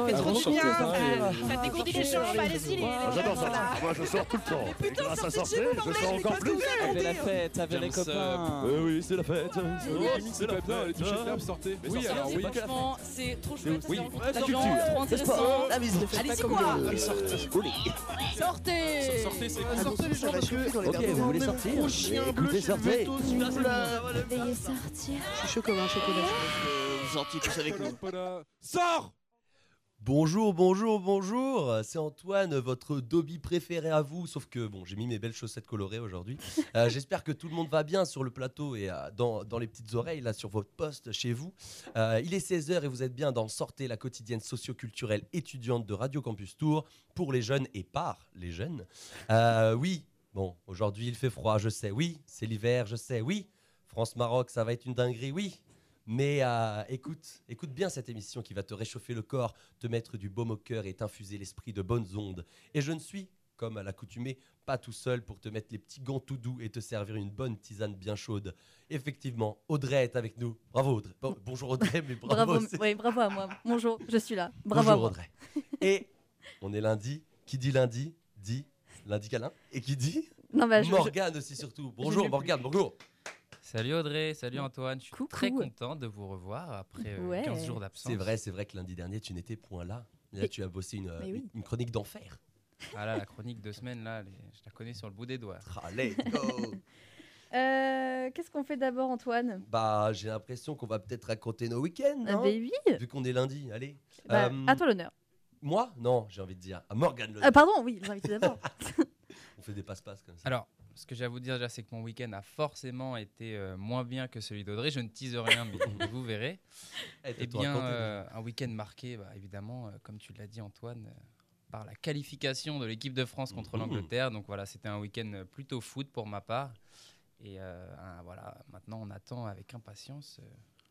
Ça fait Ah, trop du bien. ça. les jambes, allez-y. les- Ah, J'adore ça. Moi, je sors tout le temps. Putain, chez vous, je sors encore plus. Avec la fête, avec les copains. Euh, oui, c'est la fête. Oh, C'est la bien, allez, touchez fête. le sortez. Mais Oui, alors c'est oui. Franchement, c'est trop chouette. ça Oui, la culture, trop intéressant. La musique. Allez-y quoi Sortez Sortez c'est Ah, sortez les gens parce que Ok, vous voulez sortir sortez. Veuillez sortir. Je suis chaud comme un chocolat. Sortez tous avec nous. Sors Bonjour, bonjour, bonjour, c'est Antoine, votre Dobby préféré à vous, sauf que bon, j'ai mis mes belles chaussettes colorées aujourd'hui. Euh, J'espère que tout le monde va bien sur le plateau et euh, dans, dans les petites oreilles, là sur votre poste chez vous. Euh, il est 16h et vous êtes bien dans Sortez, la quotidienne socio-culturelle étudiante de Radio Campus Tour, pour les jeunes et par les jeunes. Oui, bon, aujourd'hui il fait froid, je sais, oui, c'est l'hiver, je sais, oui, France-Maroc, ça va être une dinguerie, oui. Mais euh, écoute, écoute bien cette émission qui va te réchauffer le corps, te mettre du baume au cœur et t'infuser l'esprit de bonnes ondes. Et je ne suis, comme à l'accoutumée, pas tout seul pour te mettre les petits gants tout doux et te servir une bonne tisane bien chaude. Effectivement, Audrey est avec nous. Bravo Audrey. Bon, bonjour Audrey, mais bravo. Oui, bravo à moi. Bonjour, je suis là. Bravo bonjour à moi. Audrey. Et on est lundi. Qui dit lundi dit lundi câlin. Et qui dit Non, bah, je- je- Morgane aussi surtout. Bonjour. Morgane, bonjour. Salut Audrey, salut Antoine, je suis Coucou. très content de vous revoir après euh, Ouais. 15 jours d'absence. C'est vrai, c'est vrai que lundi dernier tu n'étais point là. Là tu as bossé une, Mais oui. une chronique d'enfer. Ah là, la chronique de semaine, là, les- je la connais sur le bout des doigts. Ah, let's go Euh, Qu'est-ce qu'on fait d'abord, Antoine? Bah, j'ai l'impression qu'on va peut-être raconter nos week-ends, Ah, bah oui. Vu qu'on est lundi, allez. Bah, Euh, À toi l'honneur. Moi? Non, j'ai envie de dire. À Morgane, le... Ah, pardon, oui, l'invité d'abord. on fait des passe-passe comme ça. Alors, ce que j'ai à vous dire déjà, c'est que mon week-end a forcément été euh, moins bien que celui d'Audrey. Je ne tease rien, mais, vous verrez. T'as Eh bien, euh, un week-end marqué, bah, évidemment, euh, comme tu l'as dit Antoine, euh, par la qualification de l'équipe de France contre Mhm. l'Angleterre. Donc voilà, c'était un week-end plutôt foot pour ma part. Et euh, voilà, maintenant on attend avec impatience euh,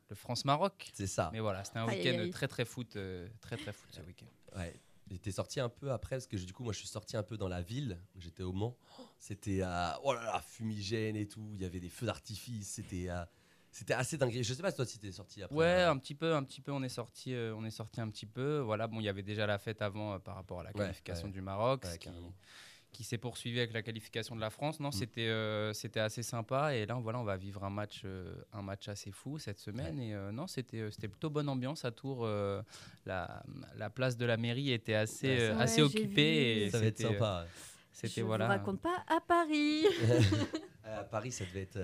le France-Maroc. C'est ça. Mais voilà, c'était un week-end très très foot, euh, très très foot ce week-end. Ouais. T'es sorti un peu après, parce que du coup, moi, je suis sorti un peu dans la ville. J'étais au Mans. C'était euh, oh là là, fumigène et tout. Il y avait des feux d'artifice. C'était euh, c'était assez dingue. Je sais pas toi si t'es sorti après. Ouais, un petit peu, un petit peu. On est sorti, euh, on est sorti un petit peu. Voilà, bon, il y avait déjà la fête avant euh, par rapport à la qualification ouais. du Maroc, Ouais, ce qui. Qui s'est poursuivi avec la qualification de la France. Non, Mm. c'était, euh, c'était assez sympa. Et là, voilà, on va vivre un match, euh, un match assez fou cette semaine. Et euh, non, c'était, c'était plutôt bonne ambiance à Tours. euh, la, la place de la mairie était assez, Ouais, euh, assez occupée. Et Ça va être euh, sympa. C'était je voilà. vous raconte pas à Paris. À Paris, ça devait être.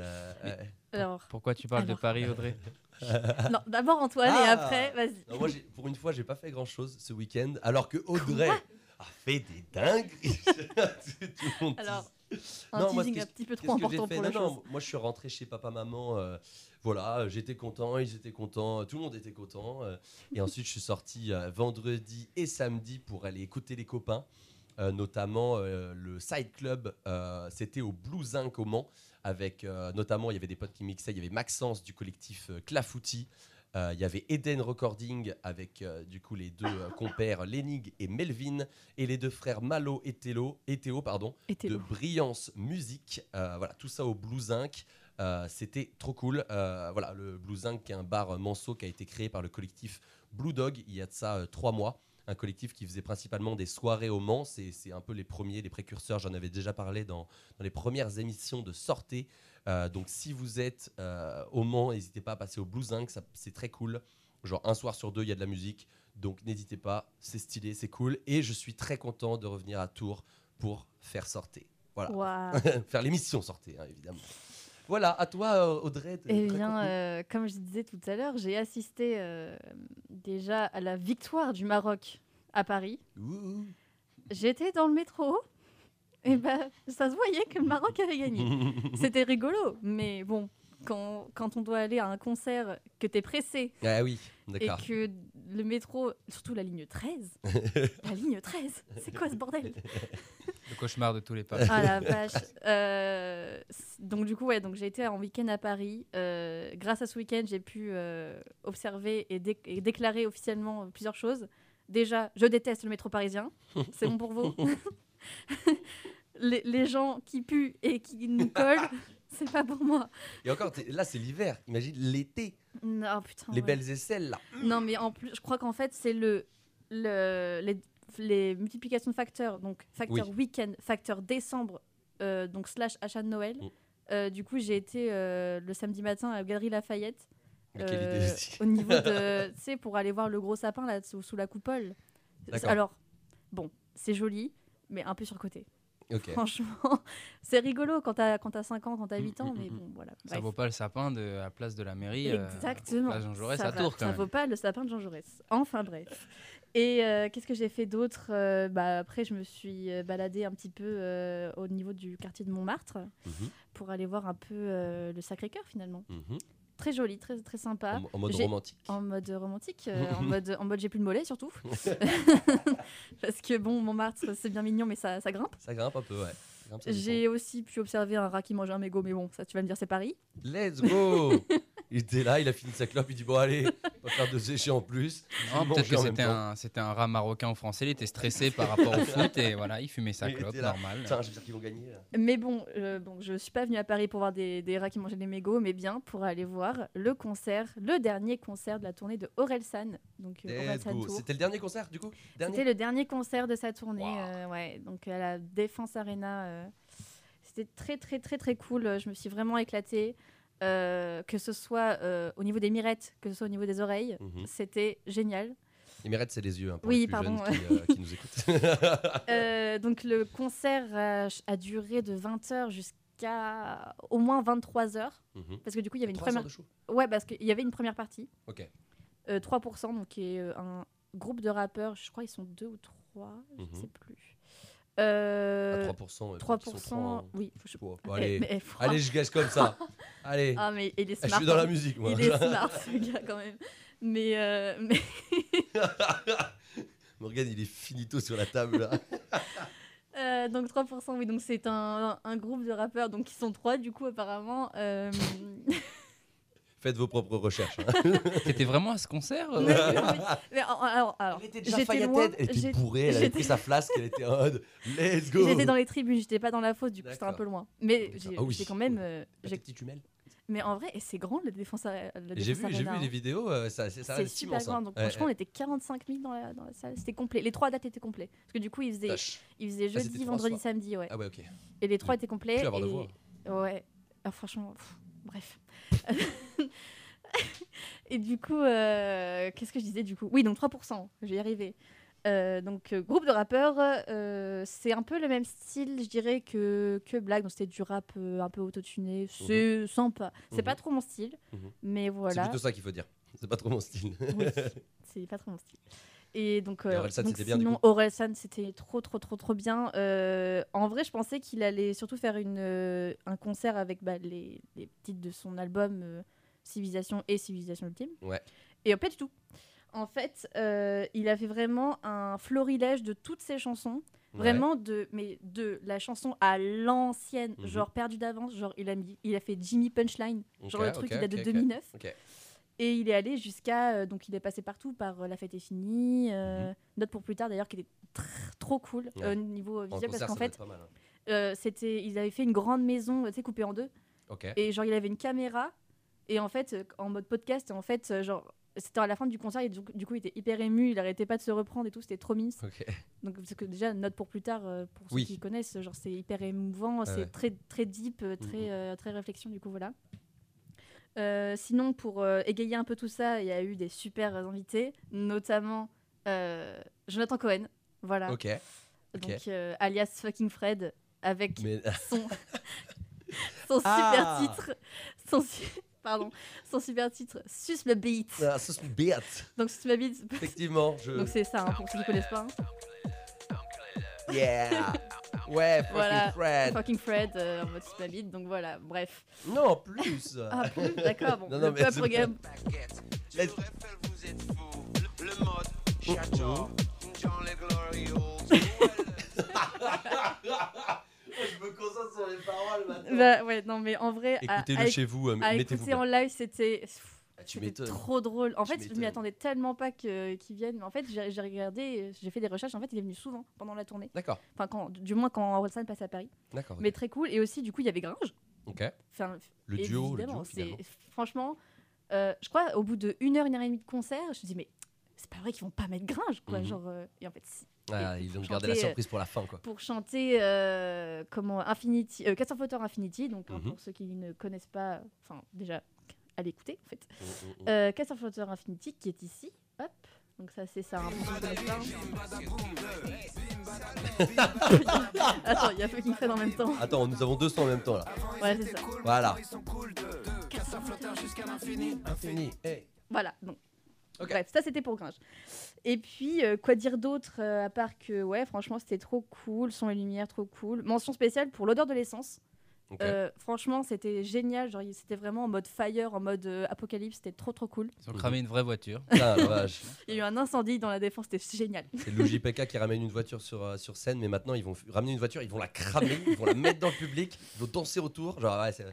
Alors, Pourquoi tu parles Alors. de Paris, Audrey? Non, d'abord Antoine et Ah. après, vas-y. moi, pour une fois, j'ai pas fait grand chose ce week-end, alors que Audrey fait des dingueries. Tout le monde Alors, un Non, teasing un petit peu trop important pour la Non, chose. non, moi je suis rentré chez papa maman. euh, voilà, j'étais content, ils étaient contents, tout le monde était content. euh, et ensuite je suis sorti euh, vendredi et samedi pour aller écouter les copains, notamment le Side Club. C'était au Blue Zinc au Mans, avec notamment il y avait des potes qui mixaient. Il y avait Maxence du collectif Clafouti. Euh, Il y avait Eden Recording avec euh, du coup les deux euh, compères Lenig et Melvin et les deux frères Malo et Théo, et Théo pardon, de. Brillance Musique. Voilà, tout ça au Blue Zinc. Euh, C'était trop cool. Euh, voilà, le Blue Zinc, qui est un bar manceau qui a été créé par le collectif Blue Dog il y a de ça euh, trois mois. Un collectif qui faisait principalement des soirées au Mans. C'est c'est un peu les premiers, les précurseurs. J'en avais déjà parlé dans, dans les premières émissions de Sortez. Euh, donc, si vous êtes euh, au Mans, n'hésitez pas à passer au Blue Zinc. C'est très cool. Genre, un soir sur deux, il y a de la musique. Donc, n'hésitez pas. C'est stylé, c'est cool. Et je suis très content de revenir à Tours pour faire Sortez. Voilà. Faire l'émission sortez hein, évidemment. Voilà, à toi euh, Audrey. Eh bien, euh, comme je disais tout à l'heure, j'ai assisté euh, déjà à la victoire du Maroc à Paris. J'étais dans le métro. Et ben, ça se voyait que le Maroc avait gagné. C'était rigolo, mais bon, quand, quand on doit aller à un concert, que t'es pressé Ah oui, et que le métro, surtout la ligne 13, la ligne 13, c'est quoi ce bordel? Le cauchemar de tous les parents. Ah la vache. Euh, donc du coup, ouais, donc j'ai été en week-end à Paris. Euh, grâce à ce week-end, j'ai pu euh, observer et, dé- et déclarer officiellement plusieurs choses. Déjà, je déteste le métro parisien. C'est bon pour vous? Les, les gens qui puent et qui nous collent, c'est pas pour moi. Et encore, là c'est l'hiver. Imagine l'été, Non, putain. les ouais. belles aisselles là. Non, mais en plus, je crois qu'en fait, c'est le le- les, les multiplications de facteurs, donc facteur week-end, facteur décembre, euh, donc slash achat de Noël. Mm. euh, du coup, j'ai été euh, le samedi matin à la Galerie Lafayette. Euh, au niveau de. Tu sais, pour aller voir le gros sapin là sous, sous la coupole. Alors, bon, c'est joli, mais un peu surcoté. Franchement, c'est rigolo quand t'as quand t'as 5 ans, quand t'as 8 ans, Mm, mm, mais mm. bon, voilà. Ça vaut pas le sapin de la place de la mairie. euh, Exactement. place Jean Jaurès ça à va- Tours, quand Ça même. vaut pas le sapin de Jean Jaurès. Enfin bref. Et euh, qu'est-ce que j'ai fait d'autre Euh, bah, Après, je me suis euh, baladée un petit peu euh, au niveau du quartier de Montmartre Mhm, pour aller voir un peu euh, le Sacré-Cœur finalement. Très joli, très, très sympa. En, en mode romantique. En mode romantique, euh, en mode, en mode j'ai plus de mollet surtout. Parce que bon, Montmartre, c'est bien mignon, mais ça, ça grimpe. Ça grimpe un peu, ouais. J'ai aussi pu observer un rat qui mange un mégot, mais bon, ça tu vas me dire, c'est Paris. Let's go Il était là, il a fini sa clope, il dit bon allez, on va faire deux séchés en plus. Peut-être que c'était un, c'était un rat marocain ou français, il était stressé par rapport au foot et voilà, il fumait sa clope, normal. Putain, je veux dire qu'ils vont gagner. là. Mais bon, euh, bon, je suis pas venue à Paris pour voir des, des rats qui mangeaient des mégots, mais bien pour aller voir le concert, le dernier concert de la tournée de Orelsan. Donc euh. C'était le dernier concert du coup? Dernier? C'était le dernier concert de sa tournée, Wow. euh, ouais, donc à la Défense Arena. euh, C'était très très très très cool. Je me suis vraiment éclatée, euh, que ce soit euh, au niveau des mirettes, que ce soit au niveau des oreilles. Mhm. C'était génial. Les mirettes, c'est les yeux hein, pour Oui, les plus pardon, jeunes qui, euh, qui nous écoutent. Euh, donc le concert a, a duré de 20h jusqu'à au moins 23h. Mhm. Parce que du coup, il y avait une Trois heures première. de show Ouais, parce qu'il y avait une première partie. Ok. Euh, 3%, donc qui est euh, un groupe de rappeurs. Je crois ils sont deux ou trois, je ne Mhm. sais plus. Euh, À 3%. ouais, 3%, ils sont trois, hein. oui. je- Eh, allez, mais, fran- allez, je gagne comme ça. allez, Ah, mais il est je smart. suis dans la musique moi. Il est smart, ce gars, quand même. Mais, euh, mais Morgane, il est finito sur la table là. euh, donc 3%, oui, donc c'est un, un groupe de rappeurs, donc ils sont trois, du coup, apparemment. Faites vos propres recherches. hein. T'étais vraiment à ce concert euh, mais- mais- mais alors, alors, alors, Elle était loin, Elle bourrée, elle avait pris sa flasque, elle était en mode Let's go J'étais dans les tribunes, j'étais pas dans la fosse, du coup c'était un peu loin. Mais j'ai Ah oui. j'ai quand même. euh, j'ai- tes petites jumelles. mais en vrai, et c'est grand le défense, J'ai vu, j'ai vu Arena, les hein. vidéos, euh, ça, c'est- super immense, hein. grand. Donc Ouais, franchement, on était 45 000 dans la, dans la salle. C'était complet. Les trois dates étaient complets. Parce que du coup, ils faisaient, ils faisaient Ah, jeudi, vendredi, samedi. Ouais. Ah ouais, ok. Et les trois étaient complets. Plus avoir de voix. Ouais. Ah, franchement, pff, bref. et du coup, euh, qu'est-ce que je disais du coup? Oui, donc 3%, je vais y arriver. Euh, donc, euh, groupe de rappeurs, euh, c'est un peu le même style, je dirais, que, que Black. Donc, c'était du rap un peu autotuné. C'est sympa. C'est Mhm. pas trop mon style, Mhm. mais C'est voilà. plutôt ça qu'il faut dire. C'est pas trop mon style. Oui, c'est pas trop mon style. Et donc, euh, Orelsan, donc c'était bien, sinon, Orelsan, c'était trop, trop, trop, trop bien. Euh, en vrai, je pensais qu'il allait surtout faire une, euh, un concert avec bah, les, les titres de son album euh, Civilisation et Civilisation Ultime. Ouais. Et euh, pas du tout. En fait, il a fait vraiment un florilège de toutes ses chansons. Ouais. Vraiment de, mais de la chanson à l'ancienne, Mhm. genre perdu d'avance. Genre, il a, mis, il a fait Jimmy Punchline. Genre le truc, il date de ok. 2009. Et il est allé jusqu'à. euh, donc, il est passé partout par euh, La fête est finie. euh, Mhm. Note pour plus tard, d'ailleurs, qui était tr- trop cool Ouais. euh, au niveau visuel. concert, parce qu'en fait, hein. c'était, ils avaient fait une grande maison, tu sais, coupée en deux. Et genre, il avait une caméra. Et en fait, en mode podcast, en fait, genre. C'était à la fin du concert, et du, du coup, il était hyper ému, il arrêtait pas de se reprendre et tout, c'était trop. Ok. Donc, parce que déjà, note pour plus tard, euh, pour ceux Oui. qui connaissent, genre, c'est hyper émouvant, c'est ouais. très, très deep, euh, très, euh, très réflexion, du coup, voilà. Euh, sinon, pour euh, égayer un peu tout ça, il y a eu des super invités, notamment euh, Jonathan Cohen, voilà. Ok. Donc, euh, alias Fucking Fred, avec Mais son, son Ah. super titre, son, su- pardon, son super titre, Sus le beat. Ah, c'est une bête. Donc, Sus le beat, Effectivement, je. donc c'est ça, hein, pour ceux qui connaissent pas. hein. Yeah. Ouais, fucking Voilà. Fred. Fucking Fred euh, en mode beat, donc voilà, bref. Non, plus. Ah, plus, d'accord, bon, Non, non, le mais peuple vous êtes. Le, le mode, les glory old. Je me concentre sur les paroles maintenant. Bah, ouais, non, mais en vrai, à- Écoutez-le chez vous, euh, mettez-vous écouter en live, c'était. Tu C'était m'étonnes. trop drôle. En Tu fait, je m'y attendais tellement pas que- qu'il vienne. Mais en fait, j'ai j'ai regardé, j'ai fait des recherches. En fait, il est venu souvent pendant la tournée. D'accord, Enfin, quand, du moins quand Orelsan passe à Paris. d'accord. Mais très cool. Et aussi, du coup, il y avait Gringe. Ok. Enfin, Le duo, le duo c'est franchement, euh, je crois au bout de une heure, une heure et demie de concert, je me dis mais c'est pas vrai qu'ils vont pas mettre Gringe, quoi. Mhm. Genre, euh, et en fait, si. Ah, ils ont gardé la euh, surprise pour la fin, quoi. Pour chanter euh, comment Infinity, euh, Castle Flotter Infinity, donc hein, Mhm. pour ceux qui ne connaissent pas, enfin déjà, allez écouter en fait. Euh, Castle Flotter Infinity qui est ici, hop. Donc ça c'est ça. Attends, il y a Fucking Fred en même temps. Attends, nous avons deux sons en même temps là. Ouais, c'est ça. Voilà. Infini. Hey. Voilà, donc. Bref, ça c'était pour Gringe. Et puis, euh, quoi dire d'autre euh, à part que, ouais, franchement, c'était trop cool, son et lumière, trop cool. Mention spéciale pour l'odeur de l'essence. Euh, franchement, c'était génial. Genre, c'était vraiment en mode fire, en mode euh, apocalypse. C'était trop, trop cool. Ils ont cramé une vraie voiture. Ah, la vache. Il y a eu un incendie dans la défense. C'était génial. C'est le JPK qui ramène une voiture sur, euh, sur scène, mais maintenant ils vont ramener une voiture, ils vont la cramer, ils vont la mettre dans le public, ils vont danser autour. Genre, ouais, c'est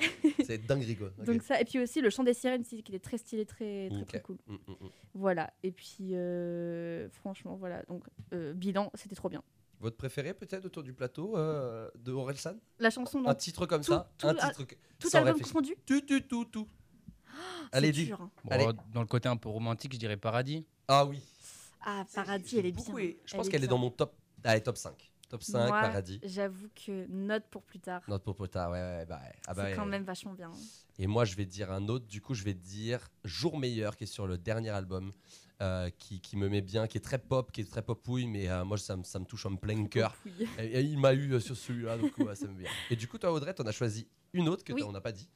c'est dinguerie quoi. Donc ça, et puis aussi le chant des sirènes, qui était très stylé, très, très, très cool. Mm, mm, mm. Voilà. Et puis, euh, franchement, voilà. Donc, euh, bilan, c'était trop bien. Votre préféré peut-être autour du plateau euh, de Orelsan? La chanson, Un titre comme tout- ça tout- Un ah, titre que- tout sans album réfléchir. confondu? Tout, tout, tout, tout. c'est Allez, dis. hein. Bon, Allez. Dans le côté un peu romantique, je dirais Paradis. Ah oui. Ah, Paradis, elle est bien. Je Elle pense qu'elle est dans mon top. Allez, top 5. Top 5, Moi, Paradis. J'avoue que note pour plus tard. Note pour Pota, ouais, ouais, bah ouais. Ah bah c'est ouais. quand même vachement bien. Et moi, je vais dire un autre. Du coup, je vais dire Jour meilleur, qui est sur le dernier album, euh, qui, qui me met bien, qui est très pop, qui est très popouille, mais euh, moi, ça, me- ça me touche en plein cœur. Oui. Et, et il m'a eu euh, sur celui-là, donc ouais, ça me vient. Et du coup, toi, Audrey, t'en as choisi une autre que Oui. t'as- on n'a pas dit.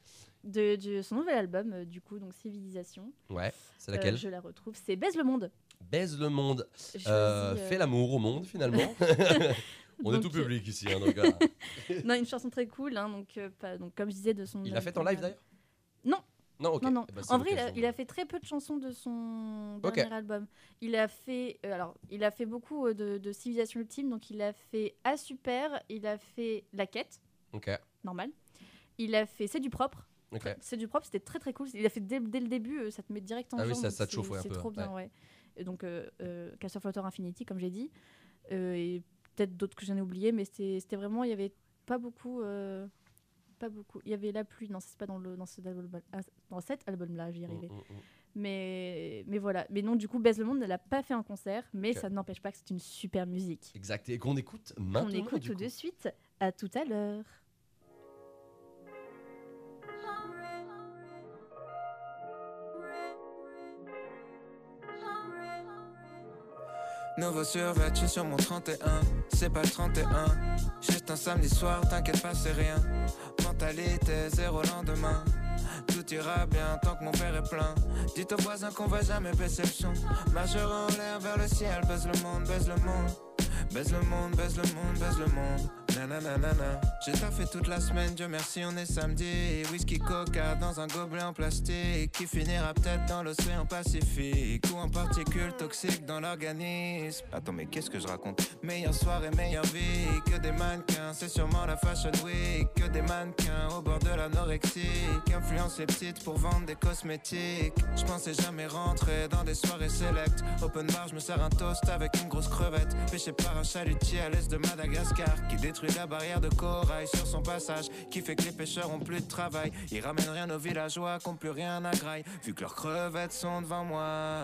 De, de son nouvel album, euh, du coup, donc Civilisation. Ouais, c'est Euh, laquelle Je la retrouve. C'est Baise le monde. Baise le monde, euh, euh, fait l'amour au monde, finalement. on est tout public ici, hein, donc, euh, Non, une chanson très cool. hein, donc, euh, pas- donc, comme je disais, de son. Il l'a fait en live d'ailleurs? Non. Non, ok. Non, non. Eh ben, c'est en vrai, il a, l'occasion. il a fait très peu de chansons de son Ok. dernier album. Il a fait, euh, alors, il a fait beaucoup euh, de, de Civilisation Ultime. Donc, il a fait A Super, il a fait La Quête, normal. Il a fait C'est du propre. C'est du propre, c'était très très cool. Il a fait dès, dès le début, euh, ça te met direct en Ah oui, ça- te chauffe, c'est- ouais, un C'est peu, trop bien, ouais. Et donc, Castle Flotter Infinity, comme j'ai dit. Et peut-être d'autres que j'en ai oublié, mais c'était c'était vraiment, il y avait pas beaucoup. Pas beaucoup. Il y avait La Pluie, non, c'est pas dans, le, dans, cet album, ah, dans cet album-là, j'y Mm, arrivais. mm, mm. Mais, mais voilà. Mais non, du coup, Baise le Monde ne l'a pas fait en concert, mais Ok. ça n'empêche pas que c'est une super musique. Exact. Et qu'on écoute maintenant. On écoute du tout coup. de suite. À tout à l'heure. Nouveau survêtu sur mon 31, c'est pas le 31. Juste un samedi soir, t'inquiète pas, c'est rien. Mentalité zéro lendemain. Tout ira bien tant que mon père est plein. Dites aux voisins qu'on va jamais baisser le en l'air vers le ciel, baise le monde, baise le monde. Baise le monde, baise le monde, baise le monde. Nananana. J'ai taffé toute la semaine, Dieu merci, on est samedi. Whisky coca dans un gobelet en plastique qui finira peut-être dans l'océan Pacifique ou en particules toxiques dans l'organisme. Attends, mais qu'est-ce que je raconte? Meilleure soirée, meilleure vie. Que des mannequins, c'est sûrement la Fashion Week. Que des mannequins au bord de l'anorexie. Qui influencent les petites pour vendre des cosmétiques. Je pensais jamais rentrer dans des soirées select. Open bar, je me sers un toast avec une grosse crevette. Pêché par un chalutier à l'est de Madagascar. Qui détruit la barrière de corail sur son passage. Qui fait que les pêcheurs ont plus de travail. Ils ramènent rien aux villageois qui ont plus rien à graille. Vu que leurs crevettes sont devant moi.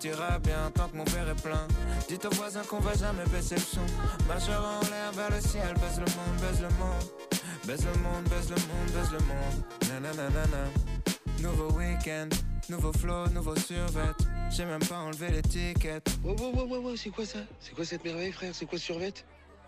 Tout ira bien tant que mon père est plein. Dites aux voisins qu'on va jamais baisser le son. Marchera en l'air vers le ciel, baise le monde, baise le monde. Baise le monde, baise le monde, baise le monde. Nouveau week-end, nouveau flow, nouveau survêt. J'ai même pas enlevé l'étiquette. Ouais, ouais, ouais, ouais, ouais, c'est quoi ça? C'est quoi cette merveille, frère? C'est quoi ce survêt?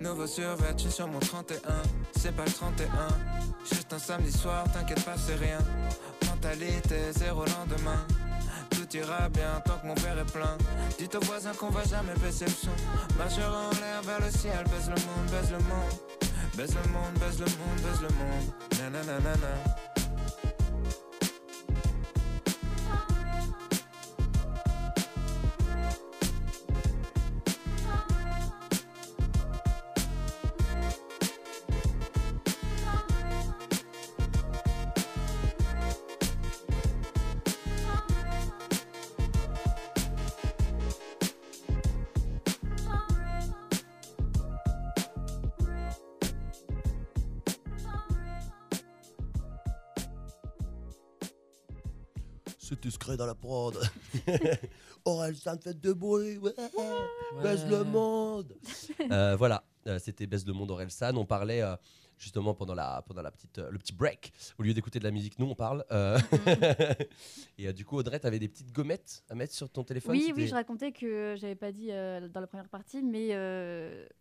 Nouveau survêt, je suis sur mon 31, c'est pas le 31. Juste un samedi soir, t'inquiète pas, c'est rien. Mentalité, zéro lendemain. Tout ira bien tant que mon père est plein. Dites aux voisins qu'on va jamais baisser le son. Majeur en l'air vers le ciel, baise le monde, baise le monde. Baise le monde, baise le monde, baise le monde. Nananana. C'est discret dans la prod. Aurel, ça me fait de bruit. Ouais. Baisse le monde. Euh, voilà, euh, c'était Baisse le monde Aurel San. On parlait euh, justement pendant, la, pendant la petite, euh, le petit break. Au lieu d'écouter de la musique, nous on parle. Euh, Et euh, du coup, Audrey, t'avais des petites gommettes à mettre sur ton téléphone Oui, oui, je racontais que j'avais pas dit dans la première partie, mais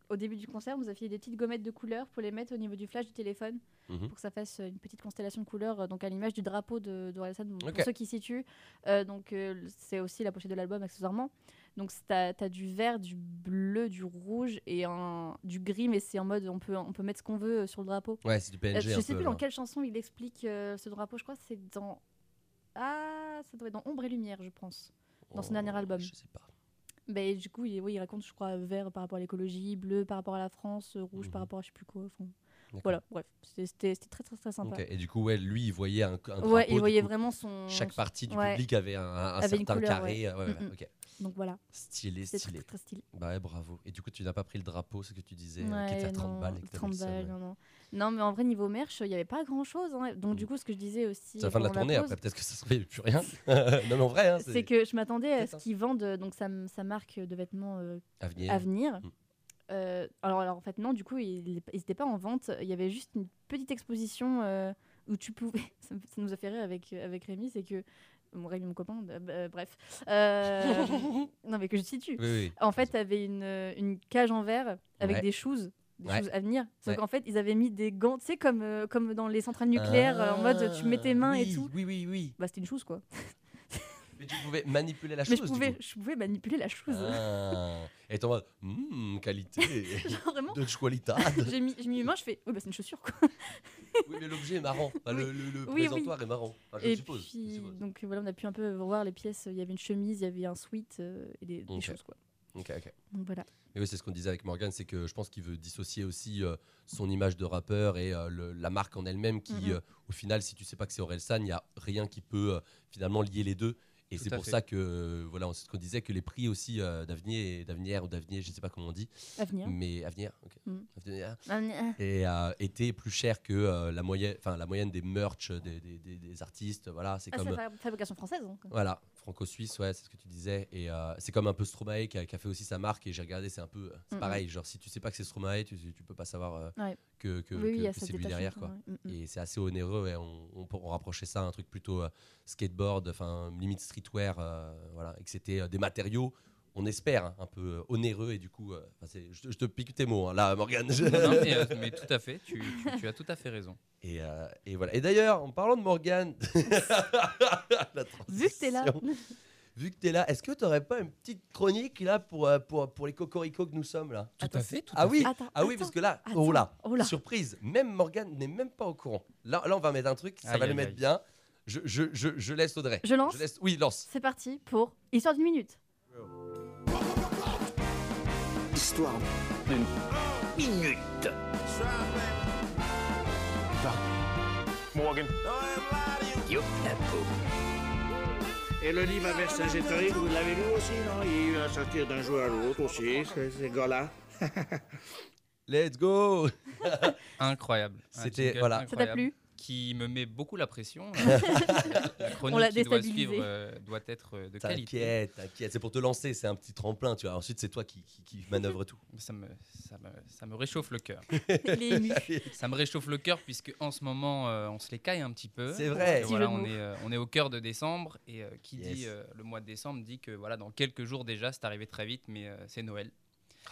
au début du concert, vous aviez des petites gommettes de couleurs pour les mettre au niveau du flash du téléphone, Mhm. pour que ça fasse une petite constellation de couleurs, donc à l'image du drapeau de, de Orelsan, pour ceux qui situent. Euh, donc euh, c'est aussi la pochette de l'album accessoirement. Donc tu as, du vert, du bleu, du rouge et un, du gris, mais c'est en mode on peut, on peut mettre ce qu'on veut euh, sur le drapeau. Ouais, c'est du Euh, PNG. je un sais peu, plus dans quelle chanson il explique euh, ce drapeau, je crois que c'est dans... Ah, ça doit être dans Ombre et Lumière, je pense dans son Oh, dernier album. Je sais pas. Ben, du coup, il, oui, il raconte, je crois, vert par rapport à l'écologie, bleu par rapport à la France, euh, rouge par Mhm. rapport à je sais plus quoi. enfin. Voilà, bref, c'était très très très sympa. Et du coup, ouais, lui, il voyait un, un ouais, il voyait coup, vraiment son. Chaque partie du ouais. public avait un, un Avait une certain couleur, carré. euh, ouais, Mm. Donc voilà, Stylé, stylé. très, très stylé. Bah ouais, bravo. Et du coup, tu n'as pas pris le drapeau, ce que tu disais, euh, qui était à 30 non, balles. et que t'avais 30 le seum, balles, non, non. Non, mais en vrai, niveau merch, il n'y avait pas grand chose. Donc, Mm. du coup, ce que je disais aussi. C'est la fin de la tournée, après peut-être que ça se fait plus rien. non, mais en vrai, hein, C'est que je m'attendais à ce hein. qu'ils vendent euh, donc sa, sa marque de vêtements euh, Avenir. Avenir. Mm. Euh, alors, alors, en fait, non, du coup, ils n'étaient pas en vente. Il y avait juste une petite exposition euh, où tu pouvais. ça, nous a fait rire avec, avec Rémi, c'est que. Mon Rémi, mon copain, euh, bah, euh, bref. Euh, non, mais que je situe. Oui, oui. En fait, tu avais une, une cage en verre avec Ouais. des shoes. Des Ouais. choses à venir. Sauf Ouais. qu'en fait, ils avaient mis des gants, tu sais, comme, euh, comme dans les centrales nucléaires, en mode tu mets tes mains Ah, et oui, tout. Oui, oui, oui. Bah, c'était une chose, quoi. Mais tu pouvais manipuler la Mais chose. je pouvais, coup. je pouvais manipuler la chose. Ah. Et t'es en mode, Hum, qualité, Genre, vraiment, de qualité. j'ai mis, mis mes mains, je fais, oui, bah, c'est une chaussure, quoi. oui, mais l'objet est marrant. Enfin, le, le, le Oui, oui. présentoir est marrant. Enfin, je et suppose. je puis, suppose. donc voilà, on a pu un peu voir les pièces. Il y avait une chemise, il y avait un sweat euh, et des, choses, quoi. Ok, ok. Donc voilà. Mais oui, c'est ce qu'on disait avec Morgan, c'est que je pense qu'il veut dissocier aussi euh, son image de rappeur et euh, le- la marque en elle-même qui, Mhm. euh, au final, si tu sais pas que c'est Orelsan, il n'y a rien qui peut finalement lier les deux. Et c'est pour fait. ça que, voilà, c'est ce qu'on disait, que les prix aussi euh, d'avenir, d'avenir ou d'avenir, je sais pas comment on dit, Avenir. mais avenir, ok. Mhm. Avenir, Avenir. et euh, était plus cher que euh, la moyenne, enfin la moyenne des merch des, des- des- des artistes. Voilà, c'est Ah, comme c'est la fa- fabrication française. hein, quoi. voilà, franco-suisse, ouais, c'est ce que tu disais. Et euh, c'est comme un peu Stromae qui a, qui a fait aussi sa marque. Et j'ai regardé, c'est un peu, c'est Mhm. pareil. Genre, si tu sais pas que c'est Stromae, tu, tu peux pas savoir euh, Ouais. Que, que, oui, que- a que c'est lui derrière, quoi. ouais. Mm, mm. Et c'est assez onéreux. Et on, on, rapprochait ça à un truc plutôt euh, skateboard, enfin limite streetwear, euh, voilà, et que c'était euh, des matériaux. On espère hein, un peu onéreux et du coup, euh, je, te- je te pique tes mots hein, là, Morgan. Non, mais, euh, mais tout à fait, tu, tu- tu as tout à fait raison. Et, euh, et voilà. Et d'ailleurs, en parlant de Morgan, la Vu que t'es là. Vu que tu es là, est-ce que tu n'aurais pas une petite chronique là pour, euh, pour, pour les cocoricos que nous sommes là? Tout à fait, tout Ah à oui, fait. Attends, ah oui attends, parce que là, attends. oh là, Oh là. surprise, même Morgan n'est même pas au courant. Là, là on va mettre un truc, ça Aïe, va le mettre aïe. bien. Je, je, je, je laisse Audrey. Je lance laisse... Oui, lance. C'est parti pour Histoire d'une minute. Histoire d'une minute. Morgan. Yo, la peau. Et le livre à Vercingétorix, vous l'avez lu aussi, non? Il va sortir d'un jour à l'autre aussi, ce, ce gars-là. Let's go Incroyable. C'était- voilà. Ça t'a plu? Qui me met beaucoup la pression. la chronique On l'a qui doit suivre euh, doit être euh, de qualité. T'inquiète, t'inquiète. C'est pour te lancer, c'est un petit tremplin, tu vois. Ensuite, c'est toi qui, qui, qui manœuvre tout. Ça me, ça, me, ça me réchauffe le cœur. Ça me réchauffe le cœur puisque en ce moment euh, on se les caille un petit peu. C'est vrai. Voilà, on est, euh, on est au cœur de décembre et euh, qui Yes. dit euh, le mois de décembre dit que voilà dans quelques jours déjà c'est arrivé très vite mais euh, c'est Noël.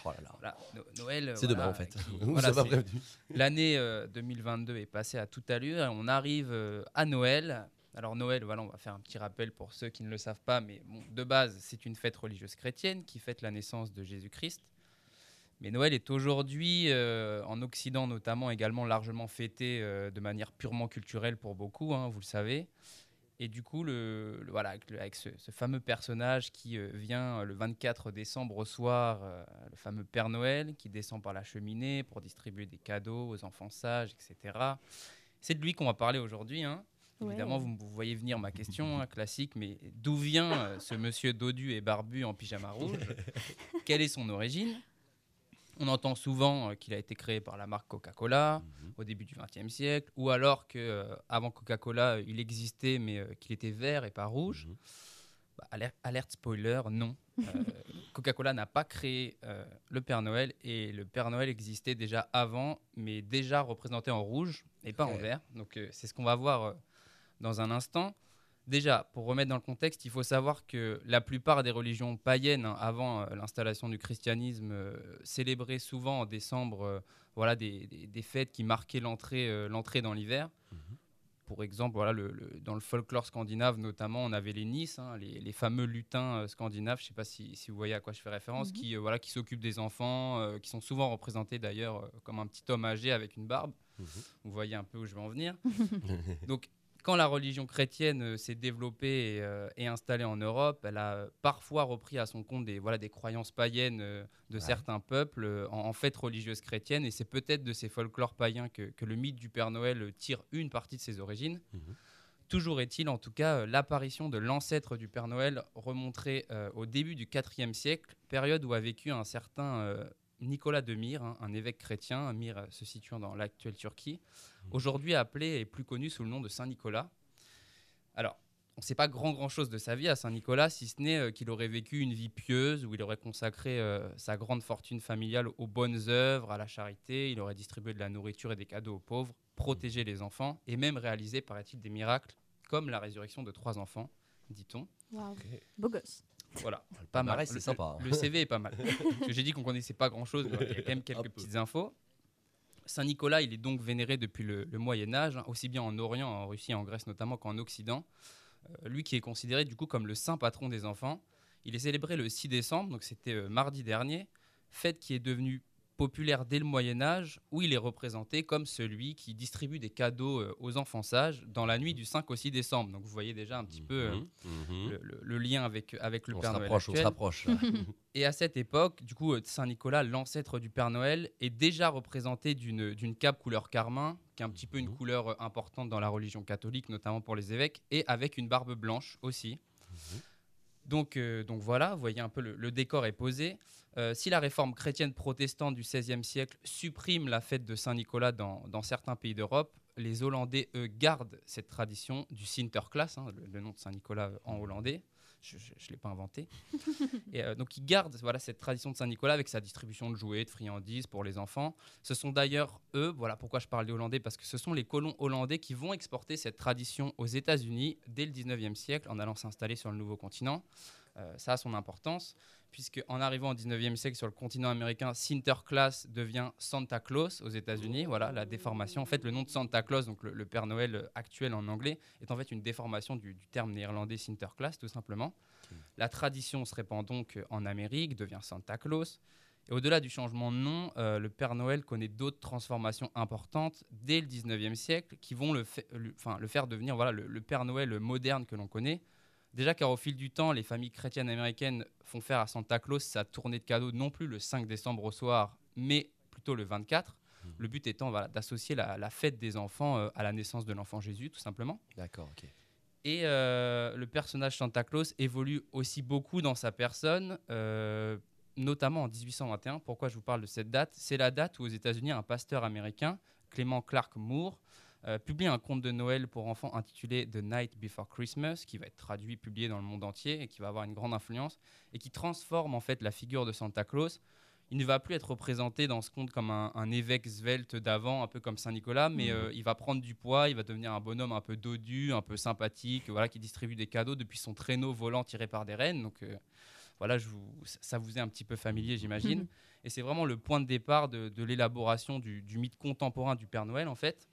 Oh là là. Voilà, No- Noël. euh, C'est voilà, demain en fait. voilà. L'année euh, 2022 est passée à toute allure. et On arrive euh, à Noël. Alors Noël, voilà, on va faire un petit rappel pour ceux qui ne le savent pas, mais bon, de base, c'est une fête religieuse chrétienne qui fête la naissance de Jésus-Christ. Mais Noël est aujourd'hui, euh, en Occident notamment, également largement fêté euh, de manière purement culturelle pour beaucoup, hein, vous le savez. Et du coup, le, le- voilà, avec, ce, ce fameux personnage qui euh, vient euh, le 24 décembre au soir, euh, le fameux Père Noël, qui descend par la cheminée pour distribuer des cadeaux aux enfants sages, etc. C'est de lui qu'on va parler aujourd'hui. hein. Ouais. Évidemment, vous, vous voyez venir ma question hein, classique, mais d'où vient euh, ce monsieur dodu et barbu en pyjama rouge? Quelle est son origine? On entend souvent euh, qu'il a été créé par la marque Coca-Cola au début du XXe siècle, ou alors que euh, avant Coca-Cola, euh, il existait, mais qu'il était vert et pas rouge. Mhm. Bah, alerte, alerte spoiler, non. Euh, Coca-Cola n'a pas créé euh, le Père Noël et le Père Noël existait déjà avant, mais déjà représenté en rouge et pas en vert. Donc euh, c'est ce qu'on va voir dans un instant. Déjà, pour remettre dans le contexte, il faut savoir que la plupart des religions païennes, hein, avant euh, l'installation du christianisme, euh, célébraient souvent en décembre euh, voilà, des, des- des fêtes qui marquaient l'entrée euh, l'entrée dans l'hiver. Pour exemple, voilà, le- le- dans le folklore scandinave notamment, on avait les Nice, hein, les, les fameux lutins euh, scandinaves, je ne sais pas si, si vous voyez à quoi je fais référence, Mhm. qui, euh, voilà, qui s'occupent des enfants, euh, qui sont souvent représentés d'ailleurs euh, comme un petit homme âgé avec une barbe. Mhm. Vous voyez un peu où je vais en venir. Donc, quand la religion chrétienne euh, s'est développée et, euh, et installée en Europe, elle a euh, parfois repris à son compte des, voilà, des croyances païennes euh, de Ouais. certains peuples euh, en, en fêtes religieuses chrétiennes. Et c'est peut-être de ces folklores païens que, que le mythe du Père Noël tire une partie de ses origines. Mhm. Toujours est-il, en tout cas, l'apparition de l'ancêtre du Père Noël remonterait au début du IVe siècle, période où a vécu un certain Nicolas de Myre, hein, un évêque chrétien, Myre euh, se situant dans l'actuelle Turquie, aujourd'hui appelé et plus connu sous le nom de Saint Nicolas. Alors, on ne sait pas grand grand chose de sa vie à Saint Nicolas, si ce n'est euh, qu'il aurait vécu une vie pieuse où il aurait consacré euh, sa grande fortune familiale aux bonnes œuvres, à la charité, il aurait distribué de la nourriture et des cadeaux aux pauvres, protégé les enfants et même réalisé, paraît-il, des miracles comme la résurrection de trois enfants, dit-on. Waouh. Beau gosse. Voilà, pas mal. palmarès, c'est Le- sympa, hein. Le CV est pas mal. J'ai dit qu'on connaissait pas grand-chose, mais il y a quand même quelques petites infos. Saint Nicolas, il est donc vénéré depuis le, le Moyen Âge, hein, aussi bien en Orient, en Russie, en Grèce notamment, qu'en Occident. Euh, lui qui est considéré du coup comme le saint patron des enfants. Il est célébré le 6 décembre, donc c'était euh, mardi dernier, fête qui est devenue populaire dès le Moyen Âge, où il est représenté comme celui qui distribue des cadeaux euh, aux enfants sages dans la nuit du 5 au 6 décembre. Donc vous voyez déjà un petit peu euh, Mhm. le, le- le lien avec, avec le On Père Noël rapproche, on se actuel. rapproche. Et à cette époque, du coup, euh, Saint Nicolas, l'ancêtre du Père Noël, est déjà représenté d'une cape couleur carmin, qui est un petit peu une Mhm. couleur euh, importante dans la religion catholique, notamment pour les évêques, et avec une barbe blanche aussi. Donc, euh, donc voilà, vous voyez un peu le, le décor est posé. Euh, si la réforme chrétienne protestante du XVIe siècle supprime la fête de Saint-Nicolas dans, dans certains pays d'Europe, les Hollandais, eux, gardent cette tradition du Sinterklaas, hein, le, le nom de Saint-Nicolas en hollandais. Je ne l'ai pas inventé. Et, euh, donc ils gardent voilà, cette tradition de Saint-Nicolas avec sa distribution de jouets, de friandises pour les enfants. Ce sont d'ailleurs eux, voilà pourquoi je parle des Hollandais, parce que ce sont les colons hollandais qui vont exporter cette tradition aux États-Unis dès le 19e siècle en allant s'installer sur le nouveau continent. Euh, ça a son importance, puisque en arrivant au 19e siècle sur le continent américain, Sinterklaas devient Santa Claus aux États-Unis. Voilà la déformation. En fait, le nom de Santa Claus, donc le, le Père Noël actuel en anglais, est en fait une déformation du, du terme néerlandais Sinterklaas, tout simplement. La tradition se répand donc euh, en Amérique, devient Santa Claus. Et au-delà du changement de nom, euh, le Père Noël connaît d'autres transformations importantes dès le 19e siècle qui vont le, fa- le- enfin, le faire devenir voilà, le, le Père Noël moderne que l'on connaît. Déjà car au fil du temps, les familles chrétiennes américaines font faire à Santa Claus sa tournée de cadeaux non plus le 5 décembre au soir, mais plutôt le 24. Le but étant voilà, d'associer la, la fête des enfants euh, à la naissance de l'enfant Jésus, tout simplement. D'accord, ok. Et euh, le personnage Santa Claus évolue aussi beaucoup dans sa personne, euh, notamment en 1821. Pourquoi je vous parle de cette date? C'est la date où aux États-Unis, un pasteur américain, Clément Clark Moore, euh, publie un conte de Noël pour enfants intitulé The Night Before Christmas, qui va être traduit, publié dans le monde entier et qui va avoir une grande influence et qui transforme en fait la figure de Santa Claus. Il ne va plus être représenté dans ce conte comme un, un évêque svelte d'avant, un peu comme Saint Nicolas, mais Mhm. euh, il va prendre du poids, il va devenir un bonhomme un peu dodu, un peu sympathique, voilà, qui distribue des cadeaux depuis son traîneau volant tiré par des rennes. Donc euh, voilà, je vous, ça vous est un petit peu familier, j'imagine. Et c'est vraiment le point de départ de, de l'élaboration du, du mythe contemporain du Père Noël, en fait.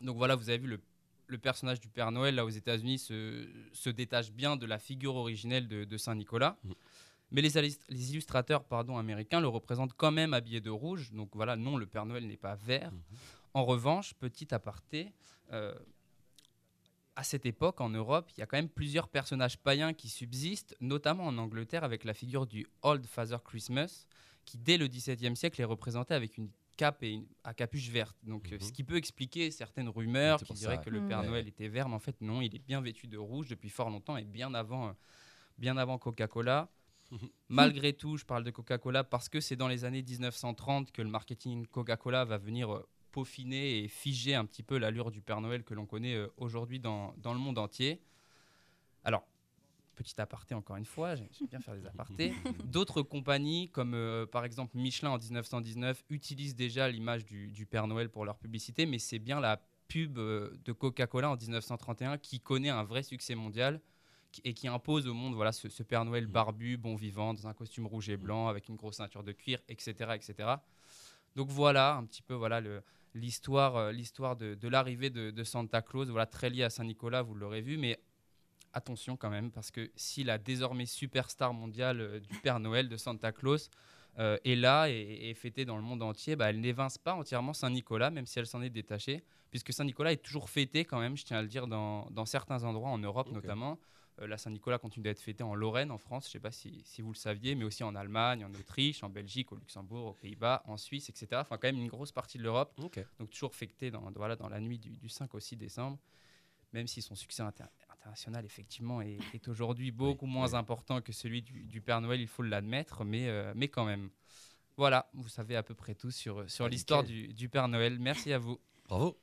Donc voilà, vous avez vu le, le personnage du Père Noël, là, aux États-Unis, se, se détache bien de la figure originelle de, de Saint-Nicolas. Mais les, illust- les illustrateurs pardon, américains le représentent quand même habillé de rouge. Donc voilà, non, le Père Noël n'est pas vert. En revanche, petit aparté, euh, à cette époque, en Europe, il y a quand même plusieurs personnages païens qui subsistent, notamment en Angleterre avec la figure du Old Father Christmas, qui dès le XVIIe siècle est représenté avec une cape et une, à capuche verte. Donc, euh, ce qui peut expliquer certaines rumeurs qui diraient ça, que le. Père Ouais, Noël était vert, mais en fait non, il est bien vêtu de rouge depuis fort longtemps et bien avant, euh, bien avant Coca-Cola. Malgré tout, je parle de Coca-Cola parce que c'est dans les années 1930 que le marketing Coca-Cola va venir euh, peaufiner et figer un petit peu l'allure du Père Noël que l'on connaît aujourd'hui dans, dans le monde entier. Alors, petit aparté encore une fois, j'aime bien faire des apartés. D'autres compagnies, comme euh, par exemple Michelin en 1919, utilisent déjà l'image du, du Père Noël pour leur publicité, mais c'est bien la pub euh, de Coca-Cola en 1931 qui connaît un vrai succès mondial et qui impose au monde voilà, ce, ce Père Noël barbu, bon vivant, dans un costume rouge et blanc, avec une grosse ceinture de cuir, etc. etc. Donc voilà un petit peu voilà le- l'histoire euh, l'histoire de, de l'arrivée de, de Santa Claus, voilà très lié à Saint-Nicolas, vous l'aurez vu, mais attention quand même, parce que si la désormais superstar mondiale euh, du Père Noël, de Santa Claus, euh, est là et, est fêtée dans le monde entier, bah, elle n'évince pas entièrement Saint-Nicolas, même si elle s'en est détachée, puisque Saint-Nicolas est toujours fêté quand même, je tiens à le dire, dans, dans certains endroits en Europe notamment. Euh, la Saint-Nicolas continue d'être fêtée en Lorraine, en France, je ne sais pas si, si vous le saviez, mais aussi en Allemagne, en Autriche, en Belgique, au Luxembourg, aux Pays-Bas, en Suisse, etc. Enfin, quand même une grosse partie de l'Europe. Donc, toujours fêtée dans, voilà, dans la nuit du, du 5 au 6 décembre, même si son succès international, effectivement, est, est aujourd'hui beaucoup moins important que celui du, du Père Noël, il faut l'admettre, mais, euh, mais quand même. Voilà, vous savez à peu près tout sur, sur Ah, l'histoire du, du Père Noël. Merci à vous. Bravo.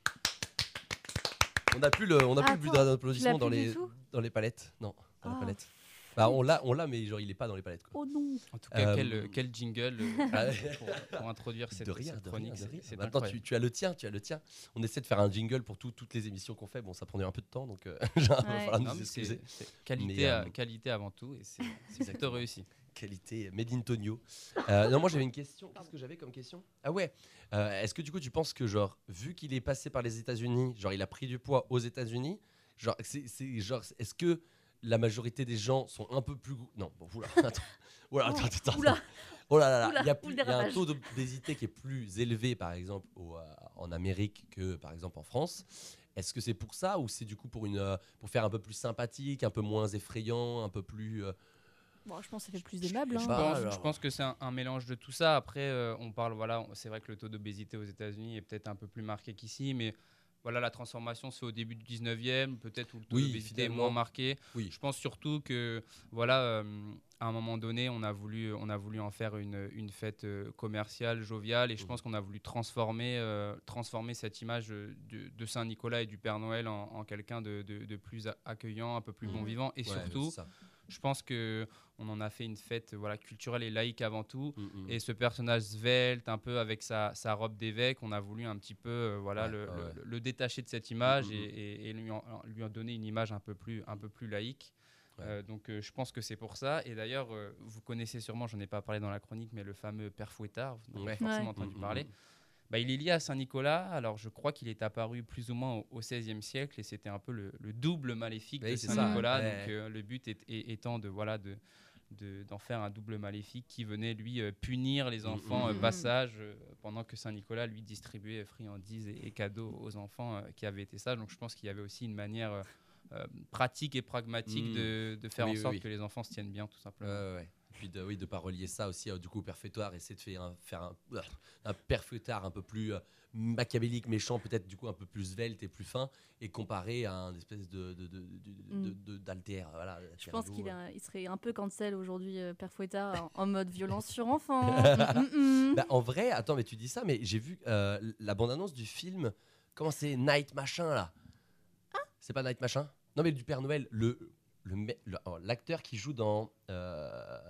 On n'a plus le, on a plus le but d'applaudissement dans les, dans les palettes. Non, dans les Ah. palettes. Bah, on l'a, on l'a, mais genre il est pas dans les palettes. Quoi. Oh non. En tout cas, Euh, quel, quel jingle euh, Ah pour, pour introduire cette, de cette de chronique. de c'est- rien. c'est Maintenant, tu, as le tien, tu as le tien. On essaie de faire un jingle pour tout- toutes les émissions qu'on fait. Bon, ça prenait un peu de temps, donc euh, il va falloir Non, nous c'est- excuser. c'est qualité, Mais, euh, qualité avant tout, et c'est c'est plutôt réussi. Qualité Made in Tonio. Euh, non, moi j'avais une question. Qu'est-ce que j'avais comme question? Ah ouais. Euh, Est-ce que du coup tu penses que genre vu qu'il est passé par les États-Unis, genre il a pris du poids aux États-Unis, genre c'est c'est- genre est-ce que la majorité des gens sont un peu plus Non, bon, oula, attends. Oula, attends, attends, attends. Oula. Oh là là là, Oula, il y a, il y un taux d'obésité qui est plus élevé par exemple au, euh, en Amérique que par exemple en France. Est-ce que c'est pour ça ou c'est du coup pour une euh, pour faire un peu plus sympathique, un peu moins effrayant, un peu plus euh, Bon, je pense que ça fait plus aimable. Je hein. Bah, pense, alors. je pense que c'est un, un mélange de tout ça. Après, euh, on parle, voilà, on- c'est vrai que le taux d'obésité aux États-Unis est peut-être un peu plus marqué qu'ici, mais voilà, la transformation fait au début du 19e, peut-être où le taux Oui, d'obésité est moins marqué. Oui. Je pense surtout que, voilà, euh, à un moment donné, on a voulu, on a voulu en faire une, une fête euh, commerciale, joviale, et je pense qu'on a voulu transformer, euh, transformer cette image de, de Saint-Nicolas et du Père Noël en, en quelqu'un de, de- de plus accueillant, un peu plus bon Mhm. vivant, et Ouais, surtout, c'est. Je pense que on en a fait une fête voilà culturelle et laïque avant tout. Mhm. Et ce personnage svelte, un peu avec sa, sa robe d'évêque, on a voulu un petit peu euh, voilà Ouais, le, ouais, le- ouais. le détacher de cette image et, et- et lui, en, lui en donner une image un peu plus un peu plus laïque. Euh, donc euh, je pense que c'est pour ça. Et d'ailleurs, euh, vous connaissez sûrement, j'en ai pas parlé dans la chronique, mais le fameux Père Fouettard, vous en avez Ouais. forcément Ouais. entendu parler. Bah, il est lié à Saint-Nicolas. Alors, je crois qu'il est apparu plus ou moins au, XVIe siècle et c'était un peu le, le double maléfique Oui, de Saint-Nicolas. ouais. Donc, euh, le but est- est- étant de voilà de de- d'en faire un double maléfique qui venait lui euh, punir les enfants euh, mhm. bas sages euh, pendant que Saint-Nicolas lui distribuait friandises et, et cadeaux aux enfants euh, qui avaient été sages. Donc je pense qu'il y avait aussi une manière pratique et pragmatique Mm. de, de faire Oui, en sorte oui. que les enfants se tiennent bien, tout simplement. Ouais, puis de, oui, de pas relier ça aussi euh, du coup au fouettard, essayer de faire un, faire un, peu plus euh, machiavélique, méchant, peut-être du coup un peu plus svelte et plus fin, et comparé à un espèce de de- Mm. Voilà, Je pense qu'il il serait un peu cancel aujourd'hui, euh, en, en mode violence sur enfant. Mm, mm, mm. Bah, en vrai, attends, mais tu dis ça, mais j'ai vu euh, la bande-annonce du film. Comment c'est Night Machin là C'est pas Night Machin? Non, mais du Père Noël. Le le me- le- oh, l'acteur qui joue dans. euh,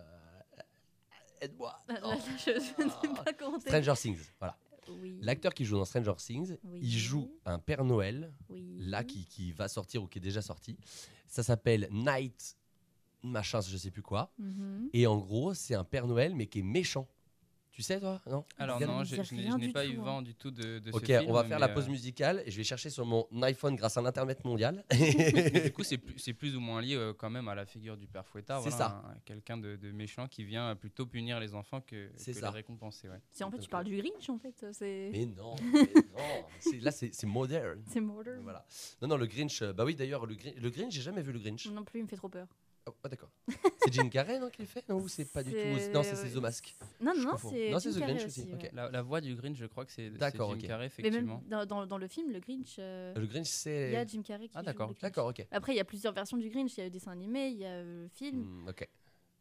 Aide-moi. Là, Oh. je ne sais pas. Stranger Things. Voilà. Oui. L'acteur qui joue dans Stranger Things, Oui. il joue un Père Noël, Oui. là, qui, qui va sortir ou qui est déjà sorti. Ça s'appelle Night Machin, je sais plus quoi. Mhm. Et en gros, c'est un Père Noël, mais qui est méchant. Tu sais, toi? Non? Alors non, je, je n'ai pas tout, eu hein. vent du tout de, de ce Ok, film. on va faire la mais, pause euh, musicale et je vais chercher sur mon iPhone grâce à l'internet mondial. du coup, c'est plus, c'est plus ou moins lié euh, quand même à la figure du père fouettard. C'est voilà, ça. un- Quelqu'un de, de méchant qui vient plutôt punir les enfants que, que ça. les récompenser. Ouais. Si en fait tu parles du Grinch, en fait, c'est mais non, mais non. Là, c'est moderne. c'est modern. Voilà. Non, non, le Grinch. euh, Bah oui, d'ailleurs, le, Grinch, le Grinch, j'ai jamais vu le Grinch. Non plus, il me fait trop peur. Oh, ah, d'accord. C'est Jim Carrey, non, qui le fait? Non, ou c'est pas du tout. Non, c'est The Mask. Non, non, c'est Non, c'est Jim The Grinch Carrey aussi. La, la voix du Grinch, je crois que c'est Jim ok. Carrey, Mais même effectivement. dans, dans, dans le film, le Grinch, euh, Le Grinch, il c'est. y a Jim Carrey qui Ah, joue d'accord. le Grinch. D'accord, ok. Après, il y a plusieurs versions du Grinch. Il y a le dessin animé, il y a euh, le film. Hmm, ok.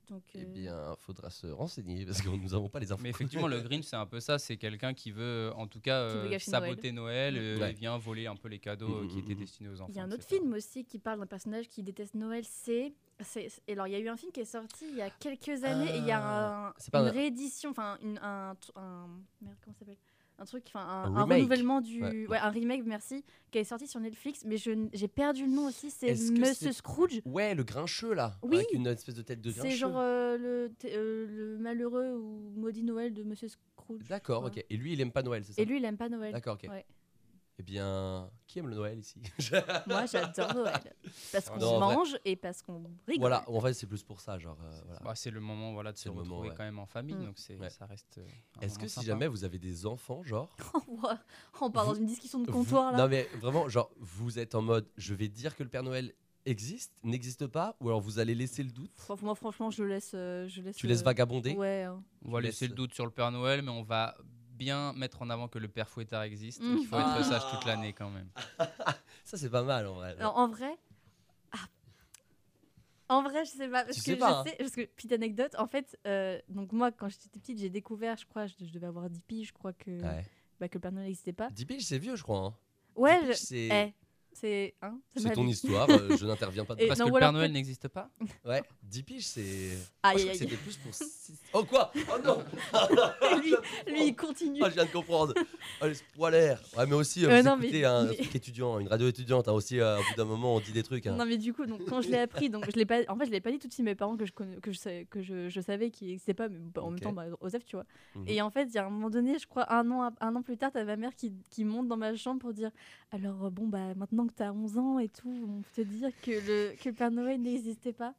Donc, Eh euh, bien, faudra se renseigner parce que nous n'avons pas les infos. Mais effectivement, le Grinch, c'est un peu ça. C'est quelqu'un qui veut, en tout cas, Qui veut euh, gâcher saboter Noël. euh, Ouais. Il vient voler un peu les cadeaux euh, Mm, qui mm, étaient mm. destinés aux enfants. il y a un autre etc. film aussi qui parle d'un personnage qui déteste Noël. C'est. c'est- et alors, il y a eu un film qui est sorti il y a quelques années et il y a un, c'est pas une un- réédition, enfin, une- un, un. Merde, comment ça s'appelle? Un truc, enfin un, renouvellement du, Ouais. ouais, un remake, merci, qui est sorti sur Netflix, mais j'ai perdu le nom aussi. C'est Monsieur Scrooge. Ouais, le grincheux là. Oui. Avec une espèce de tête de grincheux. C'est genre euh, le, euh, le malheureux ou maudit Noël de Monsieur Scrooge. D'accord, ok. Et lui, il aime pas Noël, c'est ça? Et lui, il aime pas Noël. D'accord, ok. Ouais. Eh bien, qui aime le Noël ici? Moi, j'adore Noël. Parce qu'on Non, en vrai- mange et parce qu'on rigole. Voilà, en fait, c'est plus pour ça, genre. euh, voilà. Bah, c'est le moment voilà, de se le moment, retrouver ouais. quand même en famille. Mm. Donc c'est- Ouais. ça reste. euh, Est-ce que si sympa. jamais vous avez des enfants, genre. On part dans une discussion de vous- comptoir là. Non, mais vraiment, genre, vous êtes en mode, je vais dire que le Père Noël existe, n'existe pas, ou alors vous allez laisser le doute? Moi, franchement, je laisse. euh, je laisse Tu laisses euh, vagabonder? Ouais. hein. On va laisser le doute sur le Père Noël, mais on va bien mettre en avant que le Père Fouettard existe et Mm. qu'il faut Ah. être sage toute l'année quand même. Ça, c'est pas mal en vrai. Alors, en vrai. ah. En vrai, je sais pas. Parce Tu que sais pas, je hein. sais. Parce que, petite anecdote, en fait, euh, donc moi, quand j'étais petite, j'ai découvert, je crois, je, je devais avoir 10 piges, je crois que, Ouais. bah, que le Père Noël n'existait pas. 10 piges, c'est vieux, je crois. hein. Ouais, 10 je- eh, c'est. Hein, c'est ton vie. histoire, euh, je n'interviens pas Et. Parce non, que le Père Noël n'existe pas Ouais, 10 piges, c'est. Aïe, aïe, c'était plus pour. six- Oh quoi? Oh non lui, lui, il continue. Oh, je viens de comprendre. Oh, les spoilers. Ouais, mais aussi, euh, Euh, vous non, mais- écoutez un mais- truc étudiant, une radio étudiante. hein, aussi, euh, au bout d'un moment, on dit des trucs. hein. Non mais du coup donc quand je l'ai appris donc je l'ai pas en fait je l'ai pas dit tout de suite à mes parents que je connais, que je sais- que je, je savais qu'il n'existait pas mais bah, en Ok. même temps bah, Osef tu vois Mhm. et en fait il y a un moment donné je crois un an un an plus tard t'as ma mère qui, qui monte dans ma chambre pour dire alors euh, bon bah maintenant que t'as 11 ans et tout on peut te dire que le que le Père Noël n'existait pas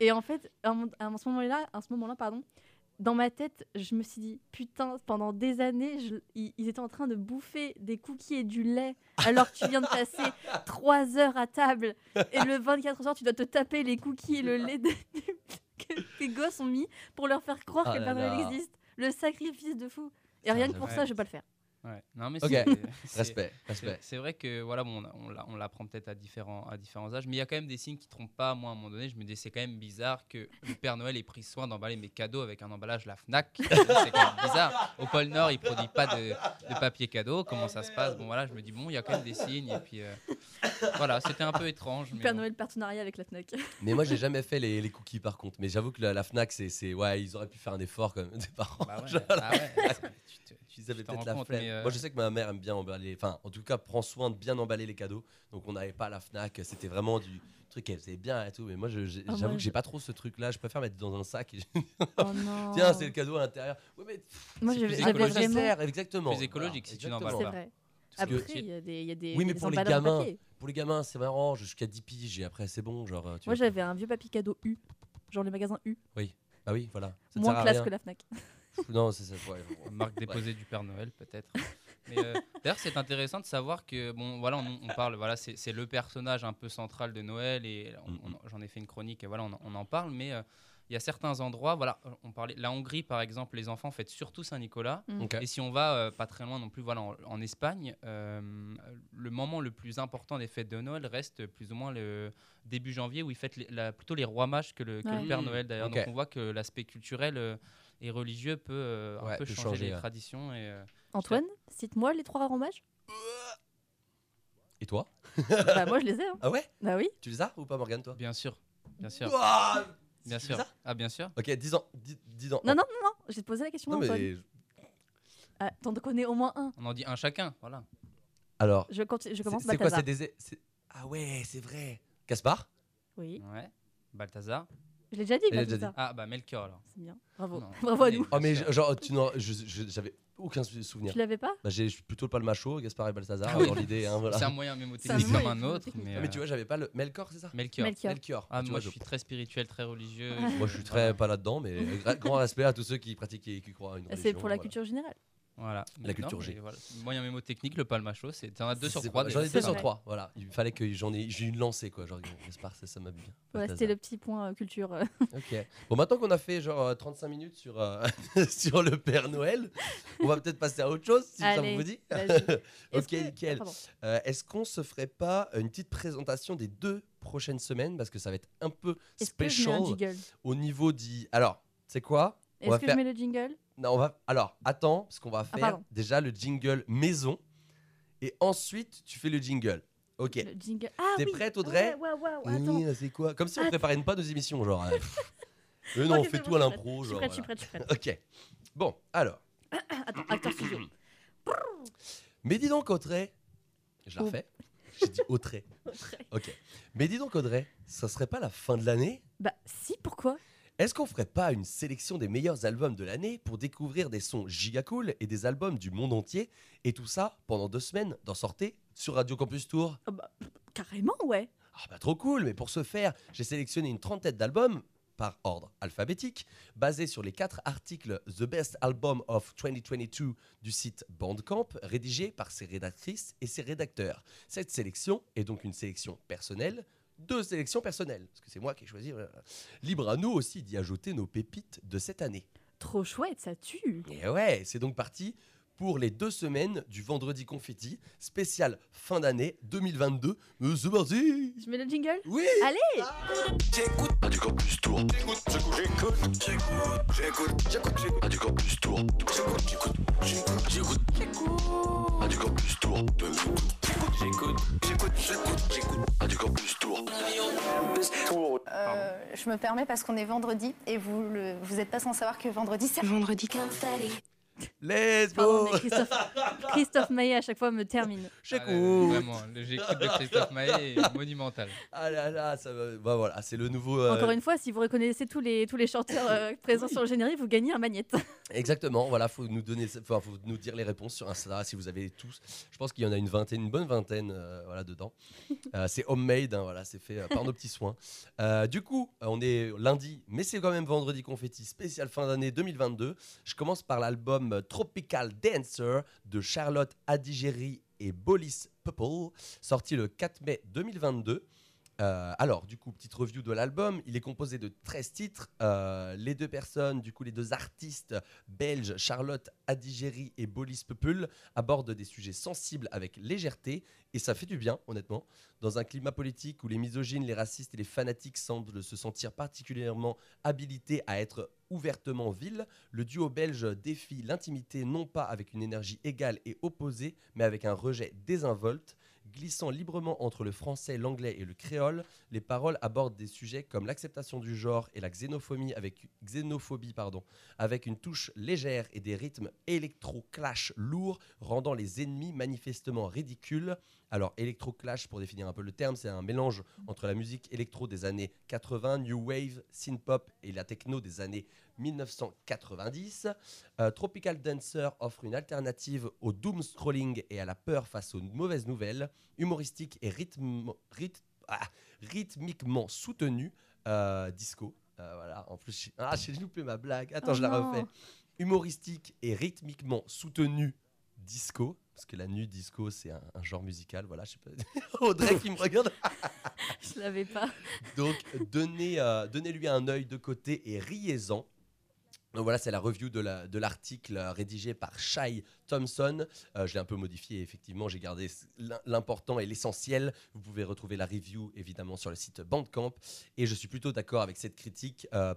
et en fait à, ce moment là à ce moment là pardon dans ma tête, je me suis dit, putain, pendant des années, je- ils, ils étaient en train de bouffer des cookies et du lait alors que tu viens de passer trois heures à table et le 24 heures, tu dois te taper les cookies et le lait de- que tes gosses ont mis pour leur faire croire Ah que le Père Noël existe. Le sacrifice de fou. Et rien que pour ça, je vais pas le faire. Ouais. Non, mais Ok. c'est- c'est- Respect, c'est- respect. C'est vrai que voilà, bon, on, on l'a- on l'apprend peut-être à différents, à différents âges, mais il y a quand même des signes qui trompent pas. Moi, à un moment donné, je me dis c'est quand même bizarre que le Père Noël ait pris soin d'emballer mes cadeaux avec un emballage la Fnac. c'est quand même bizarre. Au pôle Nord, il produit pas de, de papier cadeau. Comment ça se passe? Bon voilà, je me dis bon, il y a quand même des signes et puis euh, voilà, c'était un peu étrange. Mais Père bon. Noël partenariat avec la Fnac. Mais moi, j'ai jamais fait les, les cookies par contre. Mais j'avoue que la, la Fnac, c'est, c'est- Ouais, ils auraient pu faire un effort quand même, des parents. Bah ouais, Genre, ah ouais, tu te- Ils avaient peut-être la flemme. euh, Moi, je sais que ma mère aime bien emballer. Enfin, en tout cas, prend soin de bien emballer les cadeaux. Donc, on n'avait pas la Fnac. C'était vraiment du truc qu'elle faisait bien et tout. Mais moi, Ah, j'avoue moi, que j'ai pas trop ce truc-là. Je préfère mettre dans un sac. et- Oh non. Tiens, c'est le cadeau à l'intérieur. Ouais, mais Moi, j'avais vraiment. exactement. Plus écologique si tu n'emballes C'est pas. vrai. Après, il y a des, y a des, Oui, mais des pour les gamins, pour les gamins, c'est marrant. Jusqu'à 10 piges et après, c'est bon. Genre, tu Moi, j'avais un vieux papier cadeau U, genre les magasins U, Bah oui, voilà. Ça moins classe rien. que la Fnac. Non, c'est ça. ouais. Marque déposée du Père Noël peut-être. Mais, euh, D'ailleurs, c'est intéressant de savoir que, bon, voilà, on, on parle, voilà, c'est le personnage un peu central de Noël et j'en ai fait une chronique et voilà, on, en- on en parle, mais euh, il y a certains endroits, voilà, on parlait, la Hongrie par exemple, les enfants fêtent surtout Saint-Nicolas. Mm. Et si on va euh, pas très loin non plus, voilà, en, en Espagne, euh, le moment le plus important des fêtes de Noël reste plus ou moins le début janvier où ils fêtent les- la- plutôt les rois mages que le, que le Ouais. Père. Noël d'ailleurs. Donc on voit que l'aspect culturel euh, et religieux peut euh, un Ouais, peu peut changer, changer, les ouais. traditions. Et, euh, Antoine, cite-moi les trois rommages. Et toi? Bah moi je les ai. hein. Ah ouais? Bah oui. Tu les as ou pas, Morgane, toi? Bien sûr, bien sûr, Ouah bien Tu sûr. les as? Ah bien sûr. Ok, 10 ans. 10, 10 ans. Non, non, non, non. J'ai posé la question à Non, Antoine. mais. Ah, T'en connais au moins un. On en dit un chacun, voilà. Alors. Je, continue- je commence C'est quoi. C'est des. c'est- Ah ouais, c'est vrai. Gaspard Oui. Ouais. Balthazar. Je l'ai déjà dit, Elle l'a déjà Balthazar. Ah bah Melchior alors. C'est bien. Bravo. Non. Bravo à nous. Oh, mais genre, tu n'en- je- je- j'avais aucun sou- souvenir. Tu l'avais pas? Bah, j'ai je suis plutôt le palmacho, Gaspard et Balthazar, Ah dans l'idée. Hein, voilà. C'est un moyen C'est un mémotechnique moyen comme un autre, mémotechnique. mais, Ah, mais euh, tu vois, j'avais pas le. Melkor, c'est ça? Melchior. Melchior. Melchior. Ah, Tu moi vois, je suis très spirituel, très religieux. Moi, je suis très pas là-dedans, mais gra- grand respect à tous ceux qui pratiquent et qui croient à une religion. C'est pour la voilà. culture générale. Voilà. La culture G. voilà. Moyen mémotechnique, le palmacho, c'est as deux sur C'est trois. pas- J'en ai deux sur trois, voilà. Il fallait que j'en ai, j'ai une lancée, quoi. Genre, Gaspard, ça, ça m'a bien. Balthazar. c'était le petit point euh, culture. euh. Ok. Bon, maintenant qu'on a fait genre euh, 35 minutes sur, euh, sur le Père Noël, on va peut-être passer à autre chose, si ça vous dit. ok, que- nickel. Euh, Est-ce qu'on se ferait pas une petite présentation des deux prochaines semaines? Parce que ça va être un peu que un jingle? au niveau du. Alors, c'est quoi? Est-ce que faire- je mets le jingle? Non, on va. Alors, attends, parce qu'on va Ah, faire pardon. déjà le jingle maison et ensuite tu fais le jingle. Ok. Le jingle. Ah T'es oui. prête, Audrey Ouais, ouais, ouais, attends. C'est quoi? Comme si on Attends. préparait une pas nos émissions, genre. euh, Mais non, Ok, on c'est fait bon, tout à je suis l'impro, prête, genre. Je suis prête, je suis prête, je suis prête. Ok. Bon, alors. Attends, acteur studio. Mais dis donc, Audrey. Je la Oh. refais. J'ai dit Audrey. Ok. Mais dis donc, Audrey, ça serait pas la fin de l'année? Bah si, pourquoi? Est-ce qu'on ferait pas une sélection des meilleurs albums de l'année pour découvrir des sons giga cool et des albums du monde entier Et tout ça pendant deux semaines d'en sortir sur Radio Campus Tour? Ah bah, Carrément, ouais. Ah bah trop cool, mais pour ce faire, j'ai sélectionné une trentaine d'albums par ordre alphabétique, basés sur les quatre articles The Best Album of 2022 du site Bandcamp, rédigés par ses rédactrices et ses rédacteurs. Cette sélection est donc une sélection personnelle, deux sélections personnelles, parce que c'est moi qui ai choisi. Libre à nous aussi d'y ajouter nos pépites de cette année. Trop chouette, ça tue. Et ouais, c'est donc parti pour les deux semaines du vendredi confetti, spécial fin d'année 2022. Euh, C'est parti Je mets le jingle? Oui Allez J'écoute Radio Campus Tour. J'écoute, j'écoute, j'écoute, j'écoute, j'écoute, j'écoute, j'écoute. Radio Campus Tour. J'écoute, j'écoute, j'écoute, j'écoute, j'écoute. Radio Campus Tour. J'écoute, j'écoute, j'écoute, j'écoute, j'écoute. Radio Campus Tour. Euh, je me permets parce qu'on est vendredi et vous le, vous êtes pas sans savoir que vendredi c'est vendredi Let's go Christophe, Christophe Maillet à chaque fois me termine. J'écoute. Ah, le- Vraiment, le j'écoute de Christophe Maé est monumental. Ah là là, ça va. Bah voilà, c'est le nouveau. euh, Encore une fois, si vous reconnaissez tous les, tous les chanteurs euh, présents sur le générique, vous gagnez un magnète. Exactement, voilà, faut nous donner, faut nous dire les réponses sur Insta si vous avez tous. Je pense qu'il y en a une vingtaine, une bonne vingtaine, euh, voilà, dedans. Euh, c'est homemade, hein, voilà, c'est fait euh, par nos petits soins. Euh, du coup, on est lundi, mais c'est quand même vendredi confetti spécial fin d'année 2022. Je commence par l'album Tropical Dancer de Charlotte Adigéry et Bolis Purple, sorti le 4 mai 2022. Euh, alors, du coup, petite review de l'album. Il est composé de 13 titres. Euh, les deux personnes, du coup, les deux artistes belges, Charlotte Adigéry et Bolis Peuple, abordent des sujets sensibles avec légèreté. Et ça fait du bien, honnêtement. Dans un climat politique où les misogynes, les racistes et les fanatiques semblent se sentir particulièrement habilités à être ouvertement vils, le duo belge défie l'intimité non pas avec une énergie égale et opposée, mais avec un rejet désinvolte. Glissant librement entre le français, l'anglais et le créole, les paroles abordent des sujets comme l'acceptation du genre et la xénophobie avec, une touche légère et des rythmes électro-clash lourds, rendant les ennemis manifestement ridicules. Alors, électro-clash, pour définir un peu le terme, c'est un mélange entre la musique électro des années 80, new wave, synth-pop et la techno des années 1990. Euh, Tropical Dancer offre une alternative au doom scrolling et à la peur face aux mauvaises nouvelles, humoristique et rythme- ah, rythmiquement soutenu. euh, disco. Euh, voilà, en plus, j'ai- ah, j'ai loupé ma blague. Attends, Oh je la non. refais. Humoristique et rythmiquement soutenu disco, parce que la nu disco c'est un, un genre musical, voilà, je sais pas. Audrey qui me regarde. Je l'avais pas. Donc donnez, euh, donnez-lui un œil de côté et riez-en. Voilà, c'est la review de la- de l'article euh, rédigé par Shai Thompson. Euh, je l'ai un peu modifié, effectivement, j'ai gardé l'important et l'essentiel. Vous pouvez retrouver la review, évidemment, sur le site Bandcamp. Et je suis plutôt d'accord avec cette critique. Euh,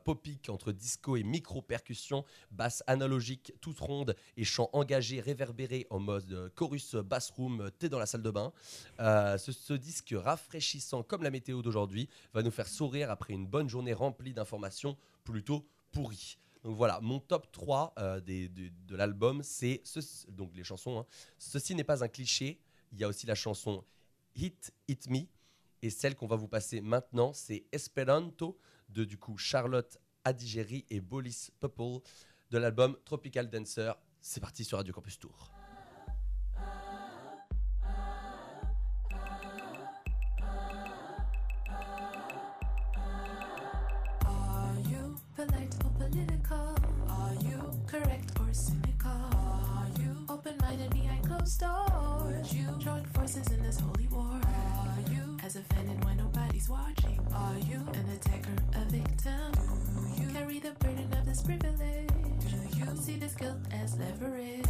entre disco et micro-percussion, basse analogique, toute ronde et chant engagé, réverbéré en mode euh, chorus bass room, euh, t'es dans la salle de bain. Ce disque rafraîchissant comme la météo d'aujourd'hui va nous faire sourire après une bonne journée remplie d'informations plutôt pourries. Donc voilà, mon top 3 euh, de, l'album, c'est ce- donc les chansons. hein. Ceci n'est pas un cliché. Il y a aussi la chanson Hit Hit Me. Et celle qu'on va vous passer maintenant, c'est Esperanto de du coup Charlotte Adigéry et Bolis Pupple de l'album Tropical Dancer. C'est parti sur Radio Campus Tour. Are political? Are you correct or cynical? Are you open-minded behind closed doors? You join forces in this holy war? Are you as offended when nobody's watching? Are you an attacker, a victim? Do you carry the burden of this privilege? Do you see this guilt as leverage?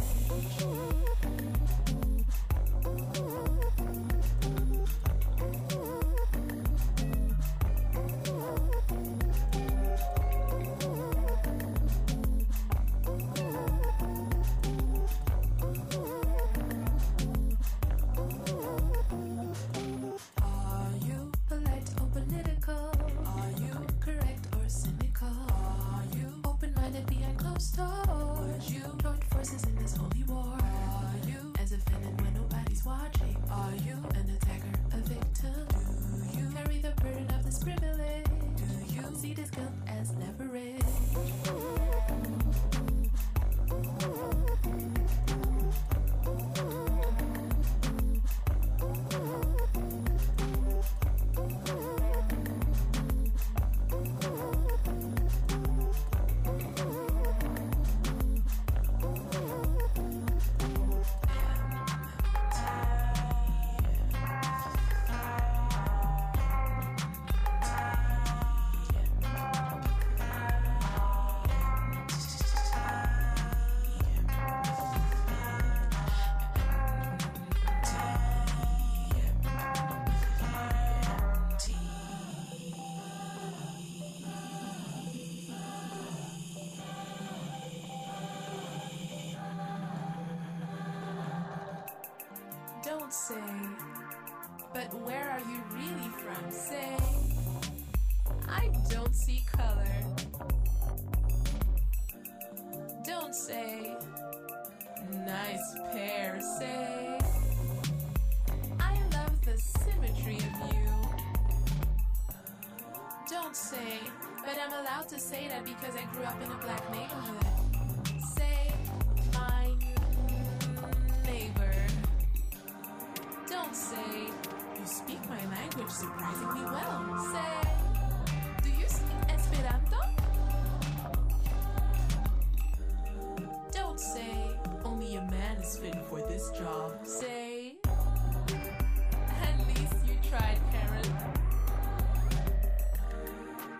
Say, but where are you really from? Say, I don't see color. Don't say, nice pair. Say, I love the symmetry of you. Don't say, but I'm allowed to say that because I grew up in a black neighborhood. Say, surprisingly well. Say, do you speak Esperanto? Don't say, only a man is fit for this job. Say, at least you tried, Karen.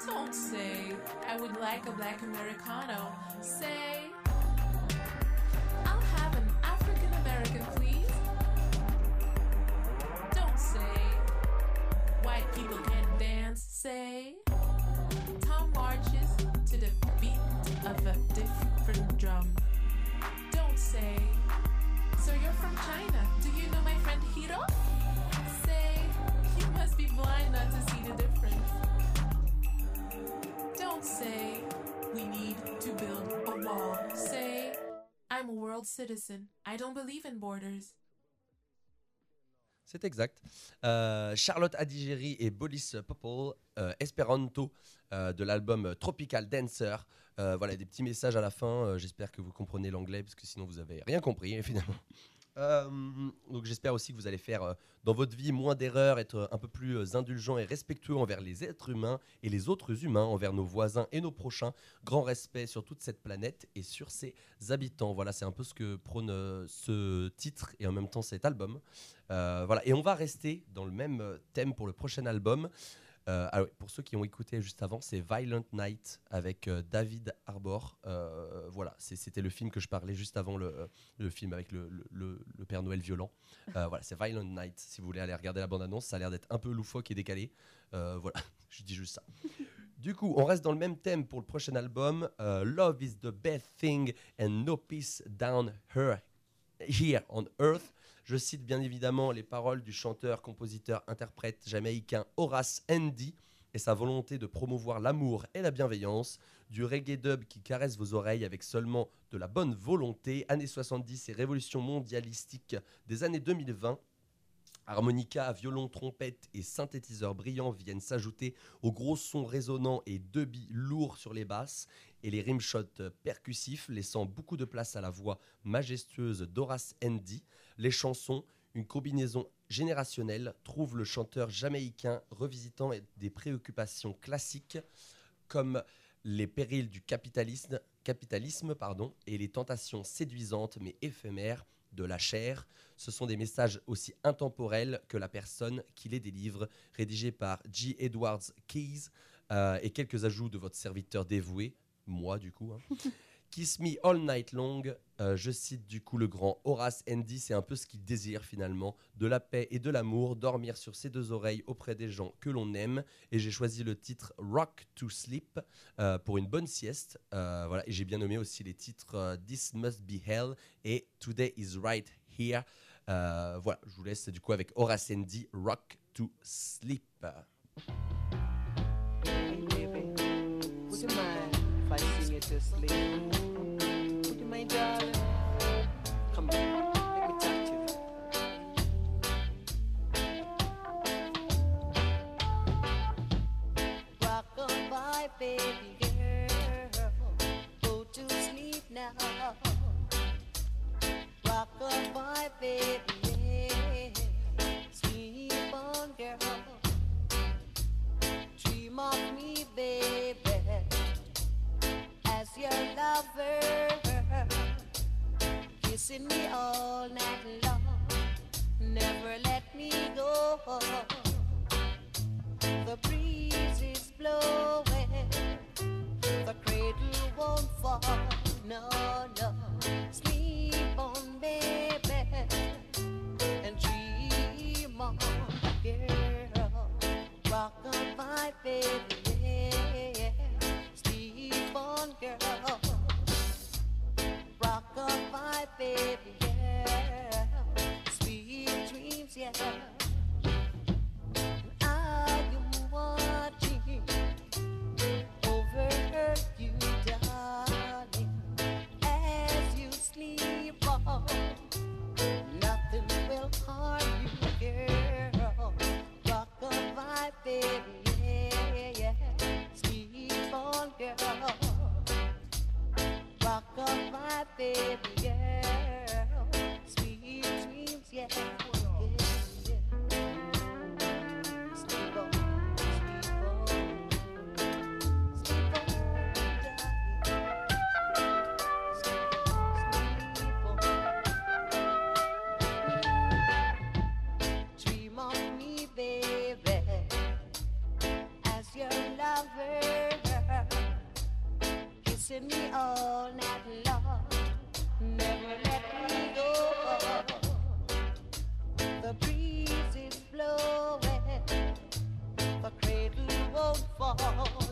Don't say, I would like a black Americano. World citizen. I don't believe in borders. C'est exact. Euh, Charlotte Adigéry et Bolis Popple, euh, Esperanto, euh, de l'album Tropical Dancer. Voilà, des petits messages à la fin. J'espère que vous comprenez l'anglais, parce que sinon vous avez rien compris, finalement. Euh, donc j'espère aussi que vous allez faire euh, dans votre vie moins d'erreurs, être euh, un peu plus indulgent et respectueux envers les êtres humains et les autres humains, envers nos voisins et nos prochains. Grand respect sur toute cette planète et sur ses habitants. Voilà, c'est un peu ce que prône ce titre et en même temps cet album. Voilà, et on va rester dans le même thème pour le prochain album. Euh, ah pour ceux qui ont écouté juste avant, c'est Violent Night avec euh, David Arbor. Euh, voilà, c'était le film que je parlais juste avant le, le film avec le, Père Noël violent. Euh, voilà, c'est Violent Night. Si vous voulez aller regarder la bande-annonce, ça a l'air d'être un peu loufoque et décalé. Euh, voilà, je dis juste ça. Du coup, on reste dans le même thème pour le prochain album. Euh, Love is the best thing and no peace down here on earth. Je cite bien évidemment les paroles du chanteur, compositeur, interprète jamaïcain Horace Andy et sa volonté de promouvoir l'amour et la bienveillance, du reggae dub qui caresse vos oreilles avec seulement de la bonne volonté, années 70 et révolution mondialistique des années 2020. Harmonica, violon, trompette et synthétiseurs brillants viennent s'ajouter aux gros sons résonnants et dubby lourds sur les basses et les rimshots percussifs, laissant beaucoup de place à la voix majestueuse d'Horace Andy. Les chansons, une combinaison générationnelle, trouvent le chanteur jamaïcain revisitant des préoccupations classiques comme les périls du capitalisme, et les tentations séduisantes mais éphémères de la chair. Ce sont des messages aussi intemporels que la personne qui les délivre, rédigés par G. Edwards Keys euh, et quelques ajouts de votre serviteur dévoué, moi du coup. hein. Kiss Me All Night Long, euh, je cite du coup le grand Horace Andy, c'est un peu ce qu'il désire finalement, de la paix et de l'amour, dormir sur ses deux oreilles auprès des gens que l'on aime. Et j'ai choisi le titre Rock to Sleep euh, pour une bonne sieste. Euh, voilà. Et j'ai bien nommé aussi les titres This Must Be Hell et Today Is Right Here. Voilà, je vous laisse du coup avec Horace Andy, Rock to Sleep. To sleep? Would you mind, darling? Come on,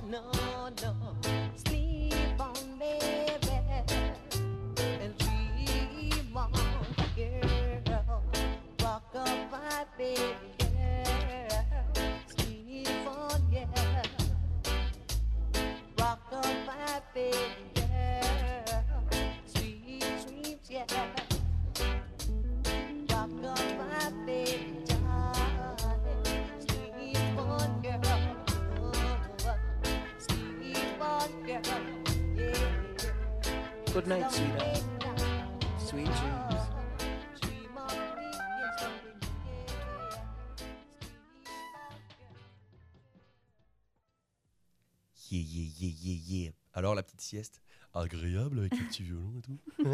No, no, Yeah, yeah, yeah, yeah, yeah. Alors, la petite sieste Agréable avec le petit violon et tout.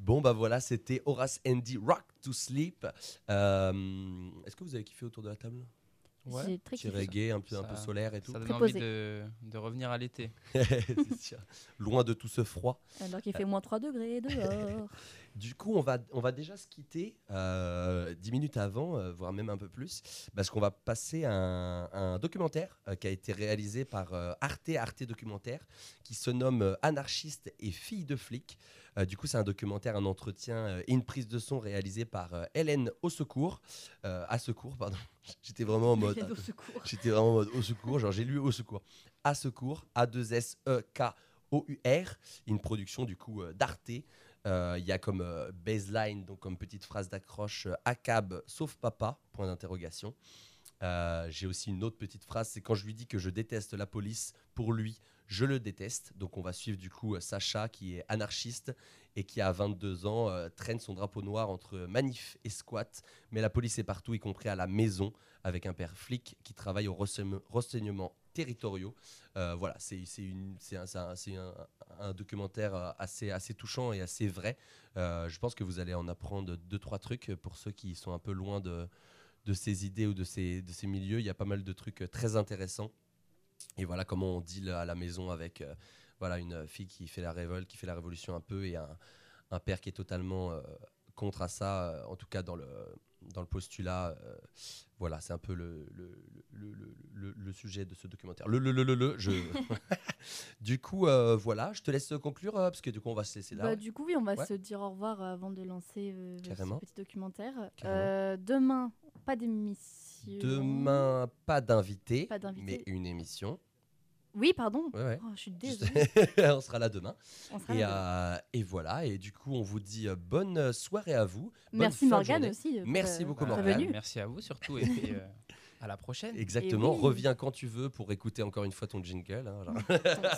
bon, bah voilà, c'était Horace Andy Rock to Sleep. Euh, est-ce que vous avez kiffé autour de la table? J'ai très Petit reggae, un peu, un peu Ça- solaire et tout. Ça donne Très envie de, de revenir à l'été. Loin de tout ce froid. Alors qu'il fait moins 3 degrés dehors. Du coup, on va, on va déjà se quitter euh, 10 minutes avant, euh, voire même un peu plus, parce qu'on va passer à un, un documentaire euh, qui a été réalisé par euh, Arte, Arte Documentaire, qui se nomme Anarchiste et fille de flic. Euh, du coup, c'est un documentaire, un entretien euh, et une prise de son réalisée par euh, Hélène au secours, à secours, pardon. J'étais vraiment en mode. Au secours. J'étais vraiment en mode au secours, genre j'ai lu au secours. À secours, A2S-E-K-O-U-R, une production du coup d'Arte. Euh, Il y a comme euh, baseline, donc comme petite phrase d'accroche, euh, ACAB sauf papa, point d'interrogation. J'ai aussi une autre petite phrase, c'est quand je lui dis que je déteste la police, pour lui, je le déteste. Donc on va suivre du coup Sacha qui est anarchiste et qui à 22 ans euh, traîne son drapeau noir entre manif et squat. Mais la police est partout, y compris à la maison, avec un père flic qui travaille au renseignement- territoriaux. Euh, voilà, c'est un, un- documentaire euh, assez, touchant et assez vrai. Je pense que vous allez en apprendre deux, trois trucs pour ceux qui sont un peu loin de, ces idées ou de ces, milieux. Il y a pas mal de trucs très intéressants. Et voilà comment on deal à la maison avec euh, voilà, une fille qui fait la révolte, qui fait la révolution un peu, et un, un père qui est totalement euh, contre à ça, euh, en tout cas dans le, dans le postulat. voilà, c'est un peu le, le, le, le- sujet de ce documentaire. Le, le, le, le, le, je... du coup, voilà, je te laisse conclure, parce que du coup, on va se laisser là. Bah, ouais. Du coup, oui, on va Ouais. se dire au revoir avant de lancer ce petit documentaire. Demain, pas d'émission. Demain, pas d'invité, Pas d'invité. mais une émission. Oui, pardon. Ouais, ouais. Oh, je suis désolée. on sera là demain. On sera et, là euh, et voilà, et du coup, on vous dit euh, bonne soirée à vous. bonne Merci Morgane aussi, euh, Merci beaucoup euh, Morgane. Merci à vous surtout et puis euh, à la prochaine. Exactement, oui. reviens quand tu veux pour écouter encore une fois ton jingle. hein.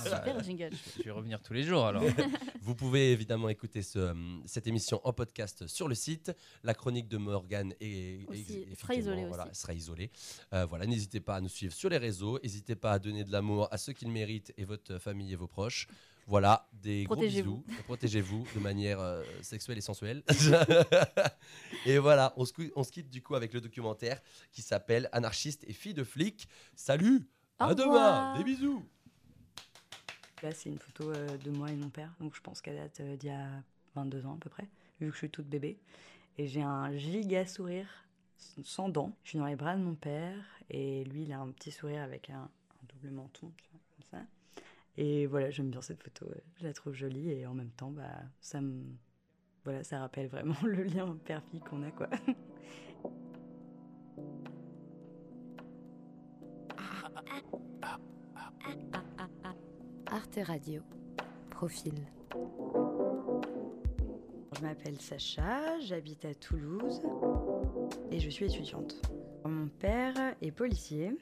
Super jingle. Je vais revenir tous les jours alors. Vous pouvez évidemment écouter ce, euh, cette émission en podcast sur le site. La chronique de Morgane est, Aussi, est- sera isolée voilà, aussi. sera isolée. Euh, voilà, n'hésitez pas à nous suivre sur les réseaux. N'hésitez pas à donner de l'amour à ceux qui le méritent et votre famille et vos proches. Voilà, des gros bisous. Protégez-vous de manière euh, sexuelle et sensuelle. et voilà, on se, cou- on se quitte du coup avec le documentaire qui s'appelle Anarchiste et fille de flic. Salut, Au à demain, des bisous. Là, c'est une photo euh, de moi et mon père, donc je pense qu'elle date euh, d'il y a 22 ans à peu près, vu que je suis toute bébé. Et j'ai un giga sourire sans dents. Je suis dans les bras de mon père, et lui, il a un petit sourire avec un, un double menton, tu vois, comme ça. Et voilà, j'aime bien cette photo, je la trouve jolie, et en même temps, bah, ça me. Voilà, ça rappelle vraiment le lien père-fille qu'on a, quoi. Arte Radio. Profil. Je m'appelle Sacha, j'habite à Toulouse et je suis étudiante. Mon père est policier.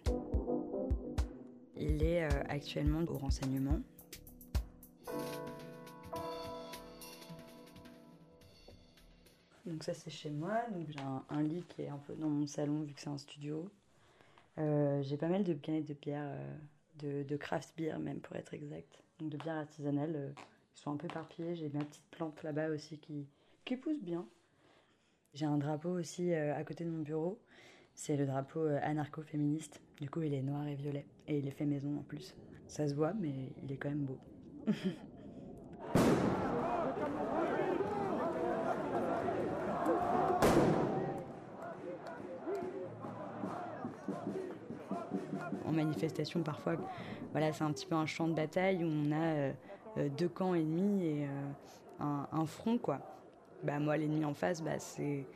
Il est euh, actuellement au renseignement. Donc ça c'est chez moi. Donc j'ai un, lit qui est un peu dans mon salon vu que c'est un studio. Euh, j'ai pas mal de canettes de bière, euh, de, de craft beer même pour être exact. Donc de bière artisanale. euh, ils sont un peu éparpillés. J'ai ma petite plante là-bas aussi qui, qui pousse bien. J'ai un drapeau aussi euh, à côté de mon bureau. C'est le drapeau euh, anarcho-féministe. Du coup, il est noir et violet. Et il est fait maison en plus. Ça se voit, mais il est quand même beau. en manifestation parfois, voilà, c'est un petit peu un champ de bataille où on a euh, euh, deux camps ennemis et un, un front quoi. Bah moi l'ennemi en face, bah, c'est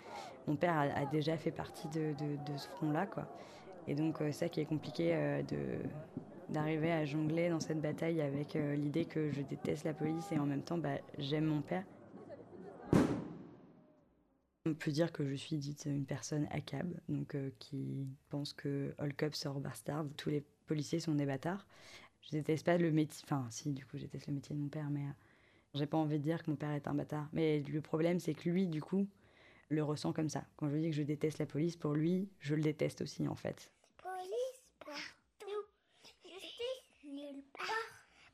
mon père a, déjà fait partie de, ce front là quoi. Et donc euh, ça qui est compliqué euh, de d'arriver à jongler dans cette bataille avec euh, l'idée que je déteste la police et en même temps bah, j'aime mon père. On peut dire que je suis dite une personne cab, donc qui pense que all cops are bastards, tous les policiers sont des bâtards. Je déteste pas le métier, enfin si du coup je déteste le métier de mon père, mais j'ai pas envie de dire que mon père est un bâtard. Mais le problème c'est que lui du coup le ressent comme ça. Quand je dis que je déteste la police, pour lui, je le déteste aussi en fait. Police partout, justice nulle part.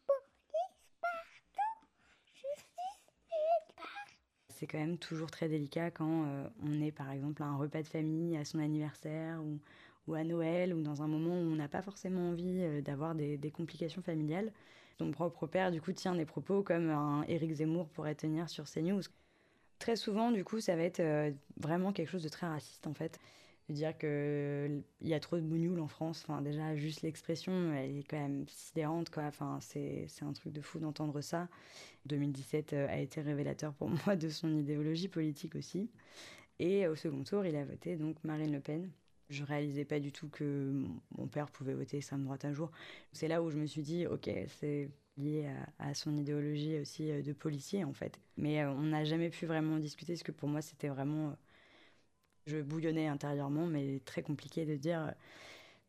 Police partout, justice nulle part. C'est quand même toujours très délicat quand euh, on est par exemple à un repas de famille, à son anniversaire ou, à Noël ou dans un moment où on n'a pas forcément envie euh, d'avoir des, complications familiales. Son propre père du coup tient des propos comme un Éric Zemmour pourrait tenir sur CNews. Très souvent, du coup, ça va être euh, vraiment quelque chose de très raciste en fait. De dire qu'il y a trop de bougnoules en France. Enfin, déjà, juste l'expression, elle est quand même sidérante. Quoi. Enfin, c'est un truc de fou d'entendre ça. 2017 euh, a été révélateur pour moi de son idéologie politique aussi. Et au second tour, il a voté donc Marine Le Pen. Je réalisais pas du tout que mon- mon père pouvait voter extrême droite un jour. C'est là où je me suis dit, ok, c'est lié à, son idéologie aussi euh, de policier en fait. Mais euh, on n'a jamais pu vraiment en discuter parce que pour moi c'était vraiment... euh, je bouillonnais intérieurement, mais très compliqué de dire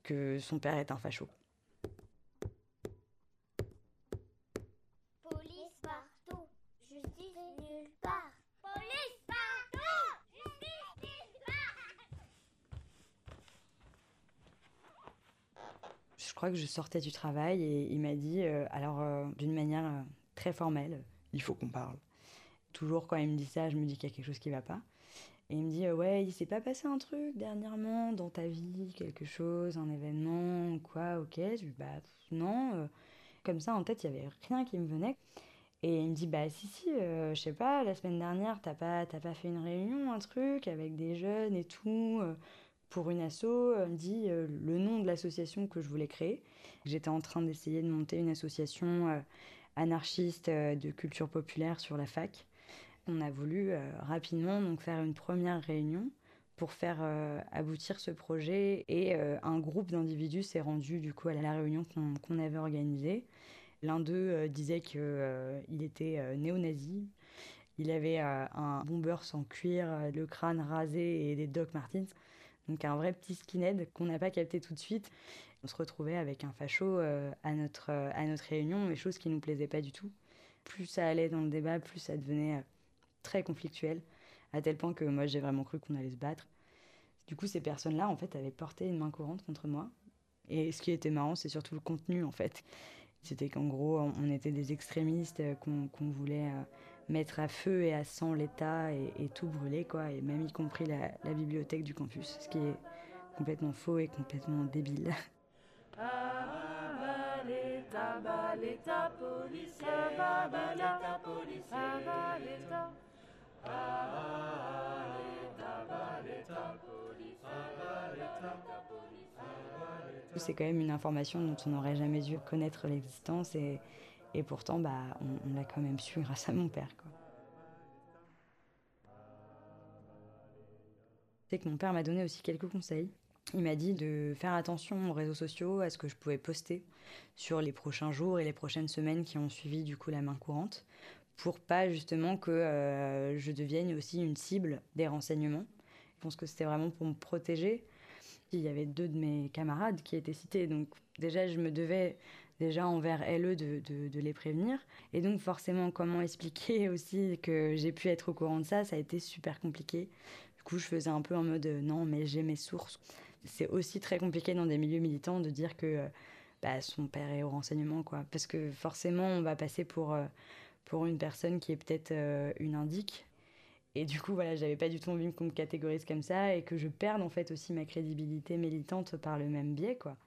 que son père est un facho. Police partout, justice nulle part. Police partout, justice nulle part. Je crois que je sortais du travail et il m'a dit, euh, alors euh, d'une manière euh, très formelle, il faut qu'on parle. Toujours quand il me dit ça, je me dis qu'il y a quelque chose qui va pas. Et il me dit, ouais, il s'est pas passé un truc dernièrement dans ta vie, quelque chose, un événement, quoi, ok. Je lui dis, bah non. Comme ça, en tête, il y avait rien qui me venait. Et il me dit, bah si, si, je sais pas, la semaine dernière, t'as pas, pas fait une réunion, un truc, avec des jeunes et tout, pour une asso. Me dit euh, le nom de l'association que je voulais créer. J'étais en train d'essayer de monter une association euh, anarchiste euh, de culture populaire sur la fac. On a voulu euh, rapidement donc faire une première réunion pour faire euh, aboutir ce projet et euh, un groupe d'individus s'est rendu du coup à la réunion qu'on avait organisée. L'un d'eux euh, disait qu'il était euh, néo-nazi. Il avait euh, un bomber sans cuir, euh, le crâne rasé et des Doc Martens. Donc un vrai petit skinhead qu'on n'a pas capté tout de suite. On se retrouvait avec un facho euh, à, notre, euh, à notre réunion, mais chose qui nous plaisait pas du tout. Plus ça allait dans le débat, plus ça devenait euh, très conflictuel, à tel point que moi j'ai vraiment cru qu'on allait se battre. Du coup, ces personnes-là, en fait, avaient porté une main courante contre moi. Et ce qui était marrant, c'est surtout le contenu, en fait. C'était qu'en gros, on était des extrémistes qu'on voulait mettre à feu et à sang l'État et, tout brûler, quoi, et même y compris la, bibliothèque du campus, ce qui est complètement faux et complètement débile. C'est quand même une information dont on n'aurait jamais dû connaître l'existence et pourtant, bah, on, l'a quand même su grâce à mon père, quoi. C'est que mon père m'a donné aussi quelques conseils. Il m'a dit de faire attention aux réseaux sociaux, à ce que je pouvais poster sur les prochains jours et les prochaines semaines qui ont suivi du coup la main courante, pour pas justement que euh, je devienne aussi une cible des renseignements. Je pense que c'était vraiment pour me protéger. Il y avait deux de mes camarades qui étaient cités, donc déjà je me devais déjà envers LE de, de, les prévenir. Et donc forcément, comment expliquer aussi que j'ai pu être au courant de ça, ça a été super compliqué. Du coup, je faisais un peu en mode euh, non, mais j'ai mes sources. C'est aussi très compliqué dans des milieux militants de dire que euh, bah, son père est au renseignement, quoi. Parce que forcément, on va passer pour, euh, pour une personne qui est peut-être une indique. Et du coup, voilà, j'avais pas du tout envie qu'on me catégorise comme ça et que je perde en fait aussi ma crédibilité militante par le même biais, quoi.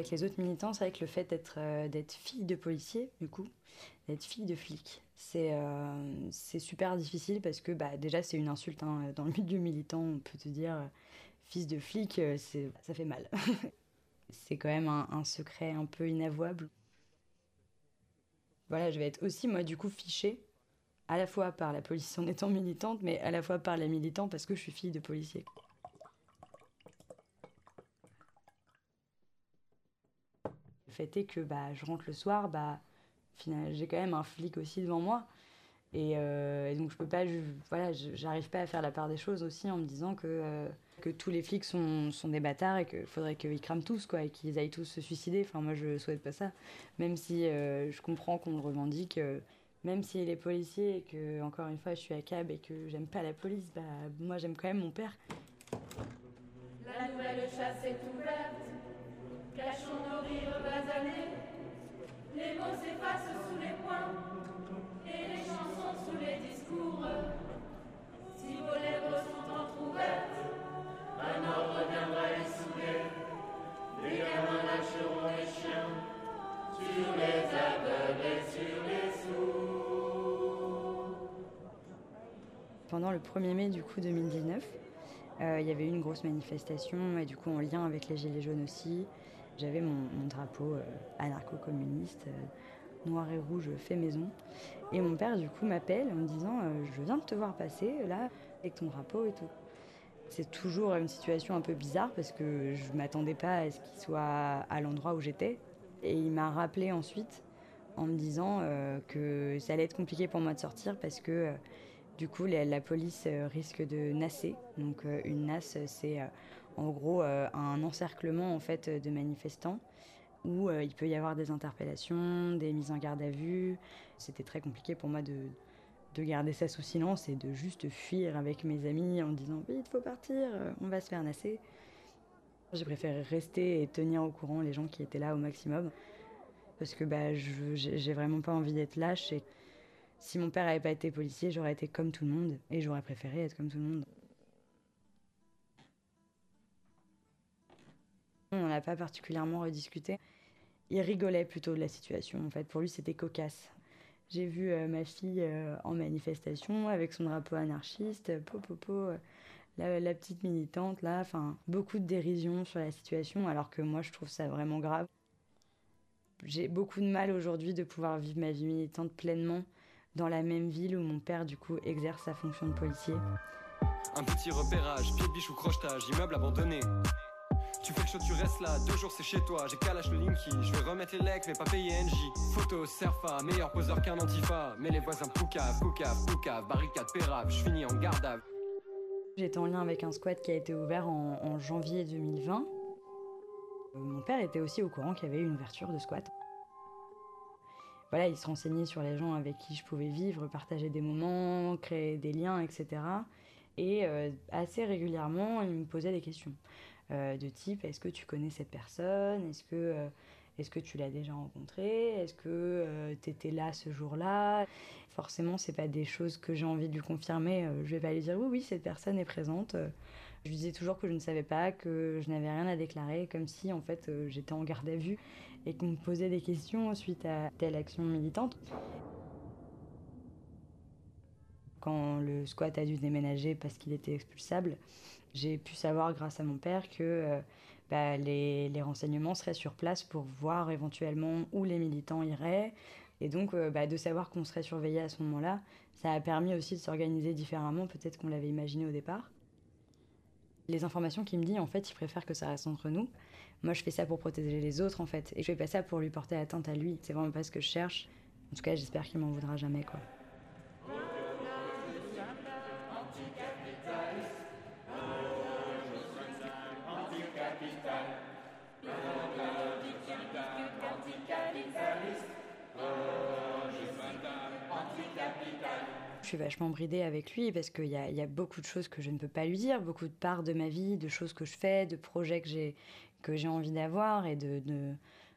Avec les autres militants, c'est que le fait d'être euh, fille de policier, du coup, d'être fille de flic, c'est euh, c'est super difficile parce que bah, déjà c'est une insulte. hein. Dans le milieu militant, on peut te dire euh, fils de flic, ça fait mal. c'est quand même un, un secret un peu inavouable. Voilà, je vais être aussi, moi, du coup, fichée à la fois par la police en étant militante, mais à la fois par les militants parce que je suis fille de policier. Le fait est que bah, je rentre le soir, bah, j'ai quand même un flic aussi devant moi. Et, euh, donc je peux pas, voilà, j'arrive pas à faire la part des choses aussi en me disant que, euh, que tous les flics sont, sont des bâtards et qu'il faudrait qu'ils crament tous quoi, et qu'ils aillent tous se suicider. Enfin moi je souhaite pas ça, même si euh, je comprends qu'on le revendique. même s'il est policier et que encore une fois je suis à cab et que j'aime pas la police, bah moi j'aime quand même mon père. La nouvelle chasse est ouverte, cachons nos rires Les mots s'effacent sous les poings, et les chansons sous les discours. Si vos lèvres sont entrouvertes, un ordre viendra les souder. Les gamins lâcheront les chiens, sur les aveugles et sur les sourds. Pendant le 1er mai du coup 2019, euh, il y avait eu une grosse manifestation et du coup en lien avec les Gilets jaunes aussi, j'avais mon, drapeau euh, anarcho-communiste, euh, noir et rouge fait maison. Et mon père du coup m'appelle en me disant euh, je viens de te voir passer là avec ton drapeau et tout. C'est toujours une situation un peu bizarre parce que je m'attendais pas à ce qu'il soit à l'endroit où j'étais. Et il m'a rappelé ensuite en me disant que ça allait être compliqué pour moi de sortir parce que du coup la, police euh, risque de nasser. Donc euh, une nasse, c'est euh, en gros un encerclement en fait de manifestants où il peut y avoir des interpellations, des mises en garde à vue. C'était très compliqué pour moi de, de garder ça sous silence et de juste fuir avec mes amis en disant vite faut partir, on va se faire nasser. J'ai préféré rester et tenir au courant les gens qui étaient là au maximum parce que bah, j'ai vraiment pas envie d'être lâche si mon père avait pas été policier, j'aurais été comme tout le monde et j'aurais préféré être comme tout le monde. On n'a pas particulièrement rediscuté. Il rigolait plutôt de la situation. En fait, pour lui, c'était cocasse. J'ai vu euh, ma fille euh, en manifestation avec son drapeau anarchiste, po, po, po, euh, la, la petite militante là. Enfin, beaucoup de dérision sur la situation, alors que moi, je trouve ça vraiment grave. J'ai beaucoup de mal aujourd'hui de pouvoir vivre ma vie militante pleinement dans la même ville où mon père, du coup, exerce sa fonction de policier. Un petit repérage, pied de biche ou crochetage, immeuble abandonné. Tu fais le show, tu restes là, deux jours c'est chez toi, j'ai calage le linky, je vais remettre les lecs mais pas payer NJ. Photo, serfa, meilleur poseur qu'un antifa, mais les voisins poucave, poucave, poucave, barricade, pérave, je finis en garde à. J'étais en lien avec un squat qui a été ouvert en, en janvier 2020. Euh, Mon père était aussi au courant qu'il y avait eu une ouverture de squat. Voilà, il se renseignait sur les gens avec qui je pouvais vivre, partager des moments, créer des liens, etc. Et euh, assez régulièrement, il me posait des questions euh, de type est-ce que tu connais cette personne? Est-ce que, euh, est-ce que tu l'as déjà rencontrée? Est-ce que tu étais là ce jour-là? Forcément, c'est pas des choses que j'ai envie de lui confirmer. Je vais pas lui dire oui, oui, cette personne est présente. Je lui disais toujours que je ne savais pas, que je n'avais rien à déclarer, comme si en fait j'étais en garde à vue et qu'on me posait des questions suite à telle action militante. Quand le squat a dû déménager parce qu'il était expulsable, j'ai pu savoir grâce à mon père que euh, bah, les, renseignements seraient sur place pour voir éventuellement où les militants iraient. Et donc euh, bah, de savoir qu'on serait surveillé à ce moment-là, ça a permis aussi de s'organiser différemment, peut-être qu'on l'avait imaginé au départ. Les informations qu'il me dit, en fait, il préfère que ça reste entre nous. Moi, je fais ça pour protéger les autres, en fait. Et je fais pas ça pour lui porter atteinte à lui. C'est vraiment pas ce que je cherche. En tout cas, j'espère qu'il m'en voudra jamais, quoi. Je suis vachement bridée avec lui parce qu'il y y a beaucoup de choses que je ne peux pas lui dire, beaucoup de parts de ma vie, de choses que je fais, de projets que j'ai, que j'ai envie d'avoir et de, de-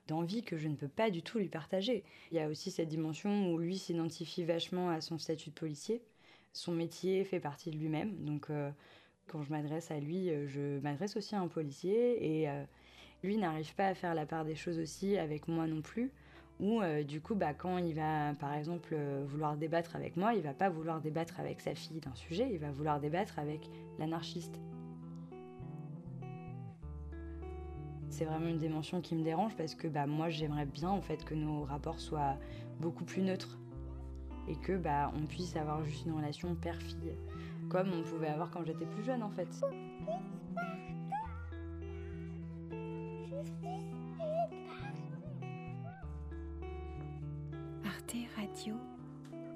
d'envie que je ne peux pas du tout lui partager. Il y a aussi cette dimension où lui s'identifie vachement à son statut de policier. Son métier fait partie de lui-même. Donc euh, quand je m'adresse à lui, euh, je m'adresse aussi à un policier et euh, lui n'arrive pas à faire la part des choses aussi avec moi non plus. Ou du coup, bah, quand il va, par exemple, vouloir débattre avec moi, il va pas vouloir débattre avec sa fille d'un sujet, il va vouloir débattre avec l'anarchiste. C'est vraiment une dimension qui me dérange parce que bah, moi, j'aimerais bien en fait que nos rapports soient beaucoup plus neutres et que bah, on puisse avoir juste une relation père-fille, comme on pouvait avoir quand j'étais plus jeune en fait. Arte Radio.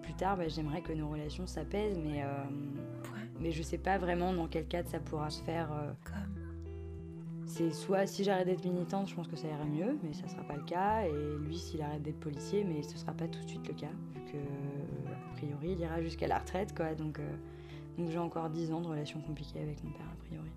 plus tard, bah, j'aimerais que nos relations s'apaisent, mais, euh, mais je sais pas vraiment dans quel cadre ça pourra se faire. euh. C'est soit si j'arrête d'être militante, je pense que ça irait mieux, mais ça sera pas le cas. Et lui, s'il arrête d'être policier, mais ce sera pas tout de suite le cas, vu que a priori, il ira jusqu'à la retraite, quoi. Donc, euh, j'ai encore 10 ans de relation compliquée avec mon père, a priori.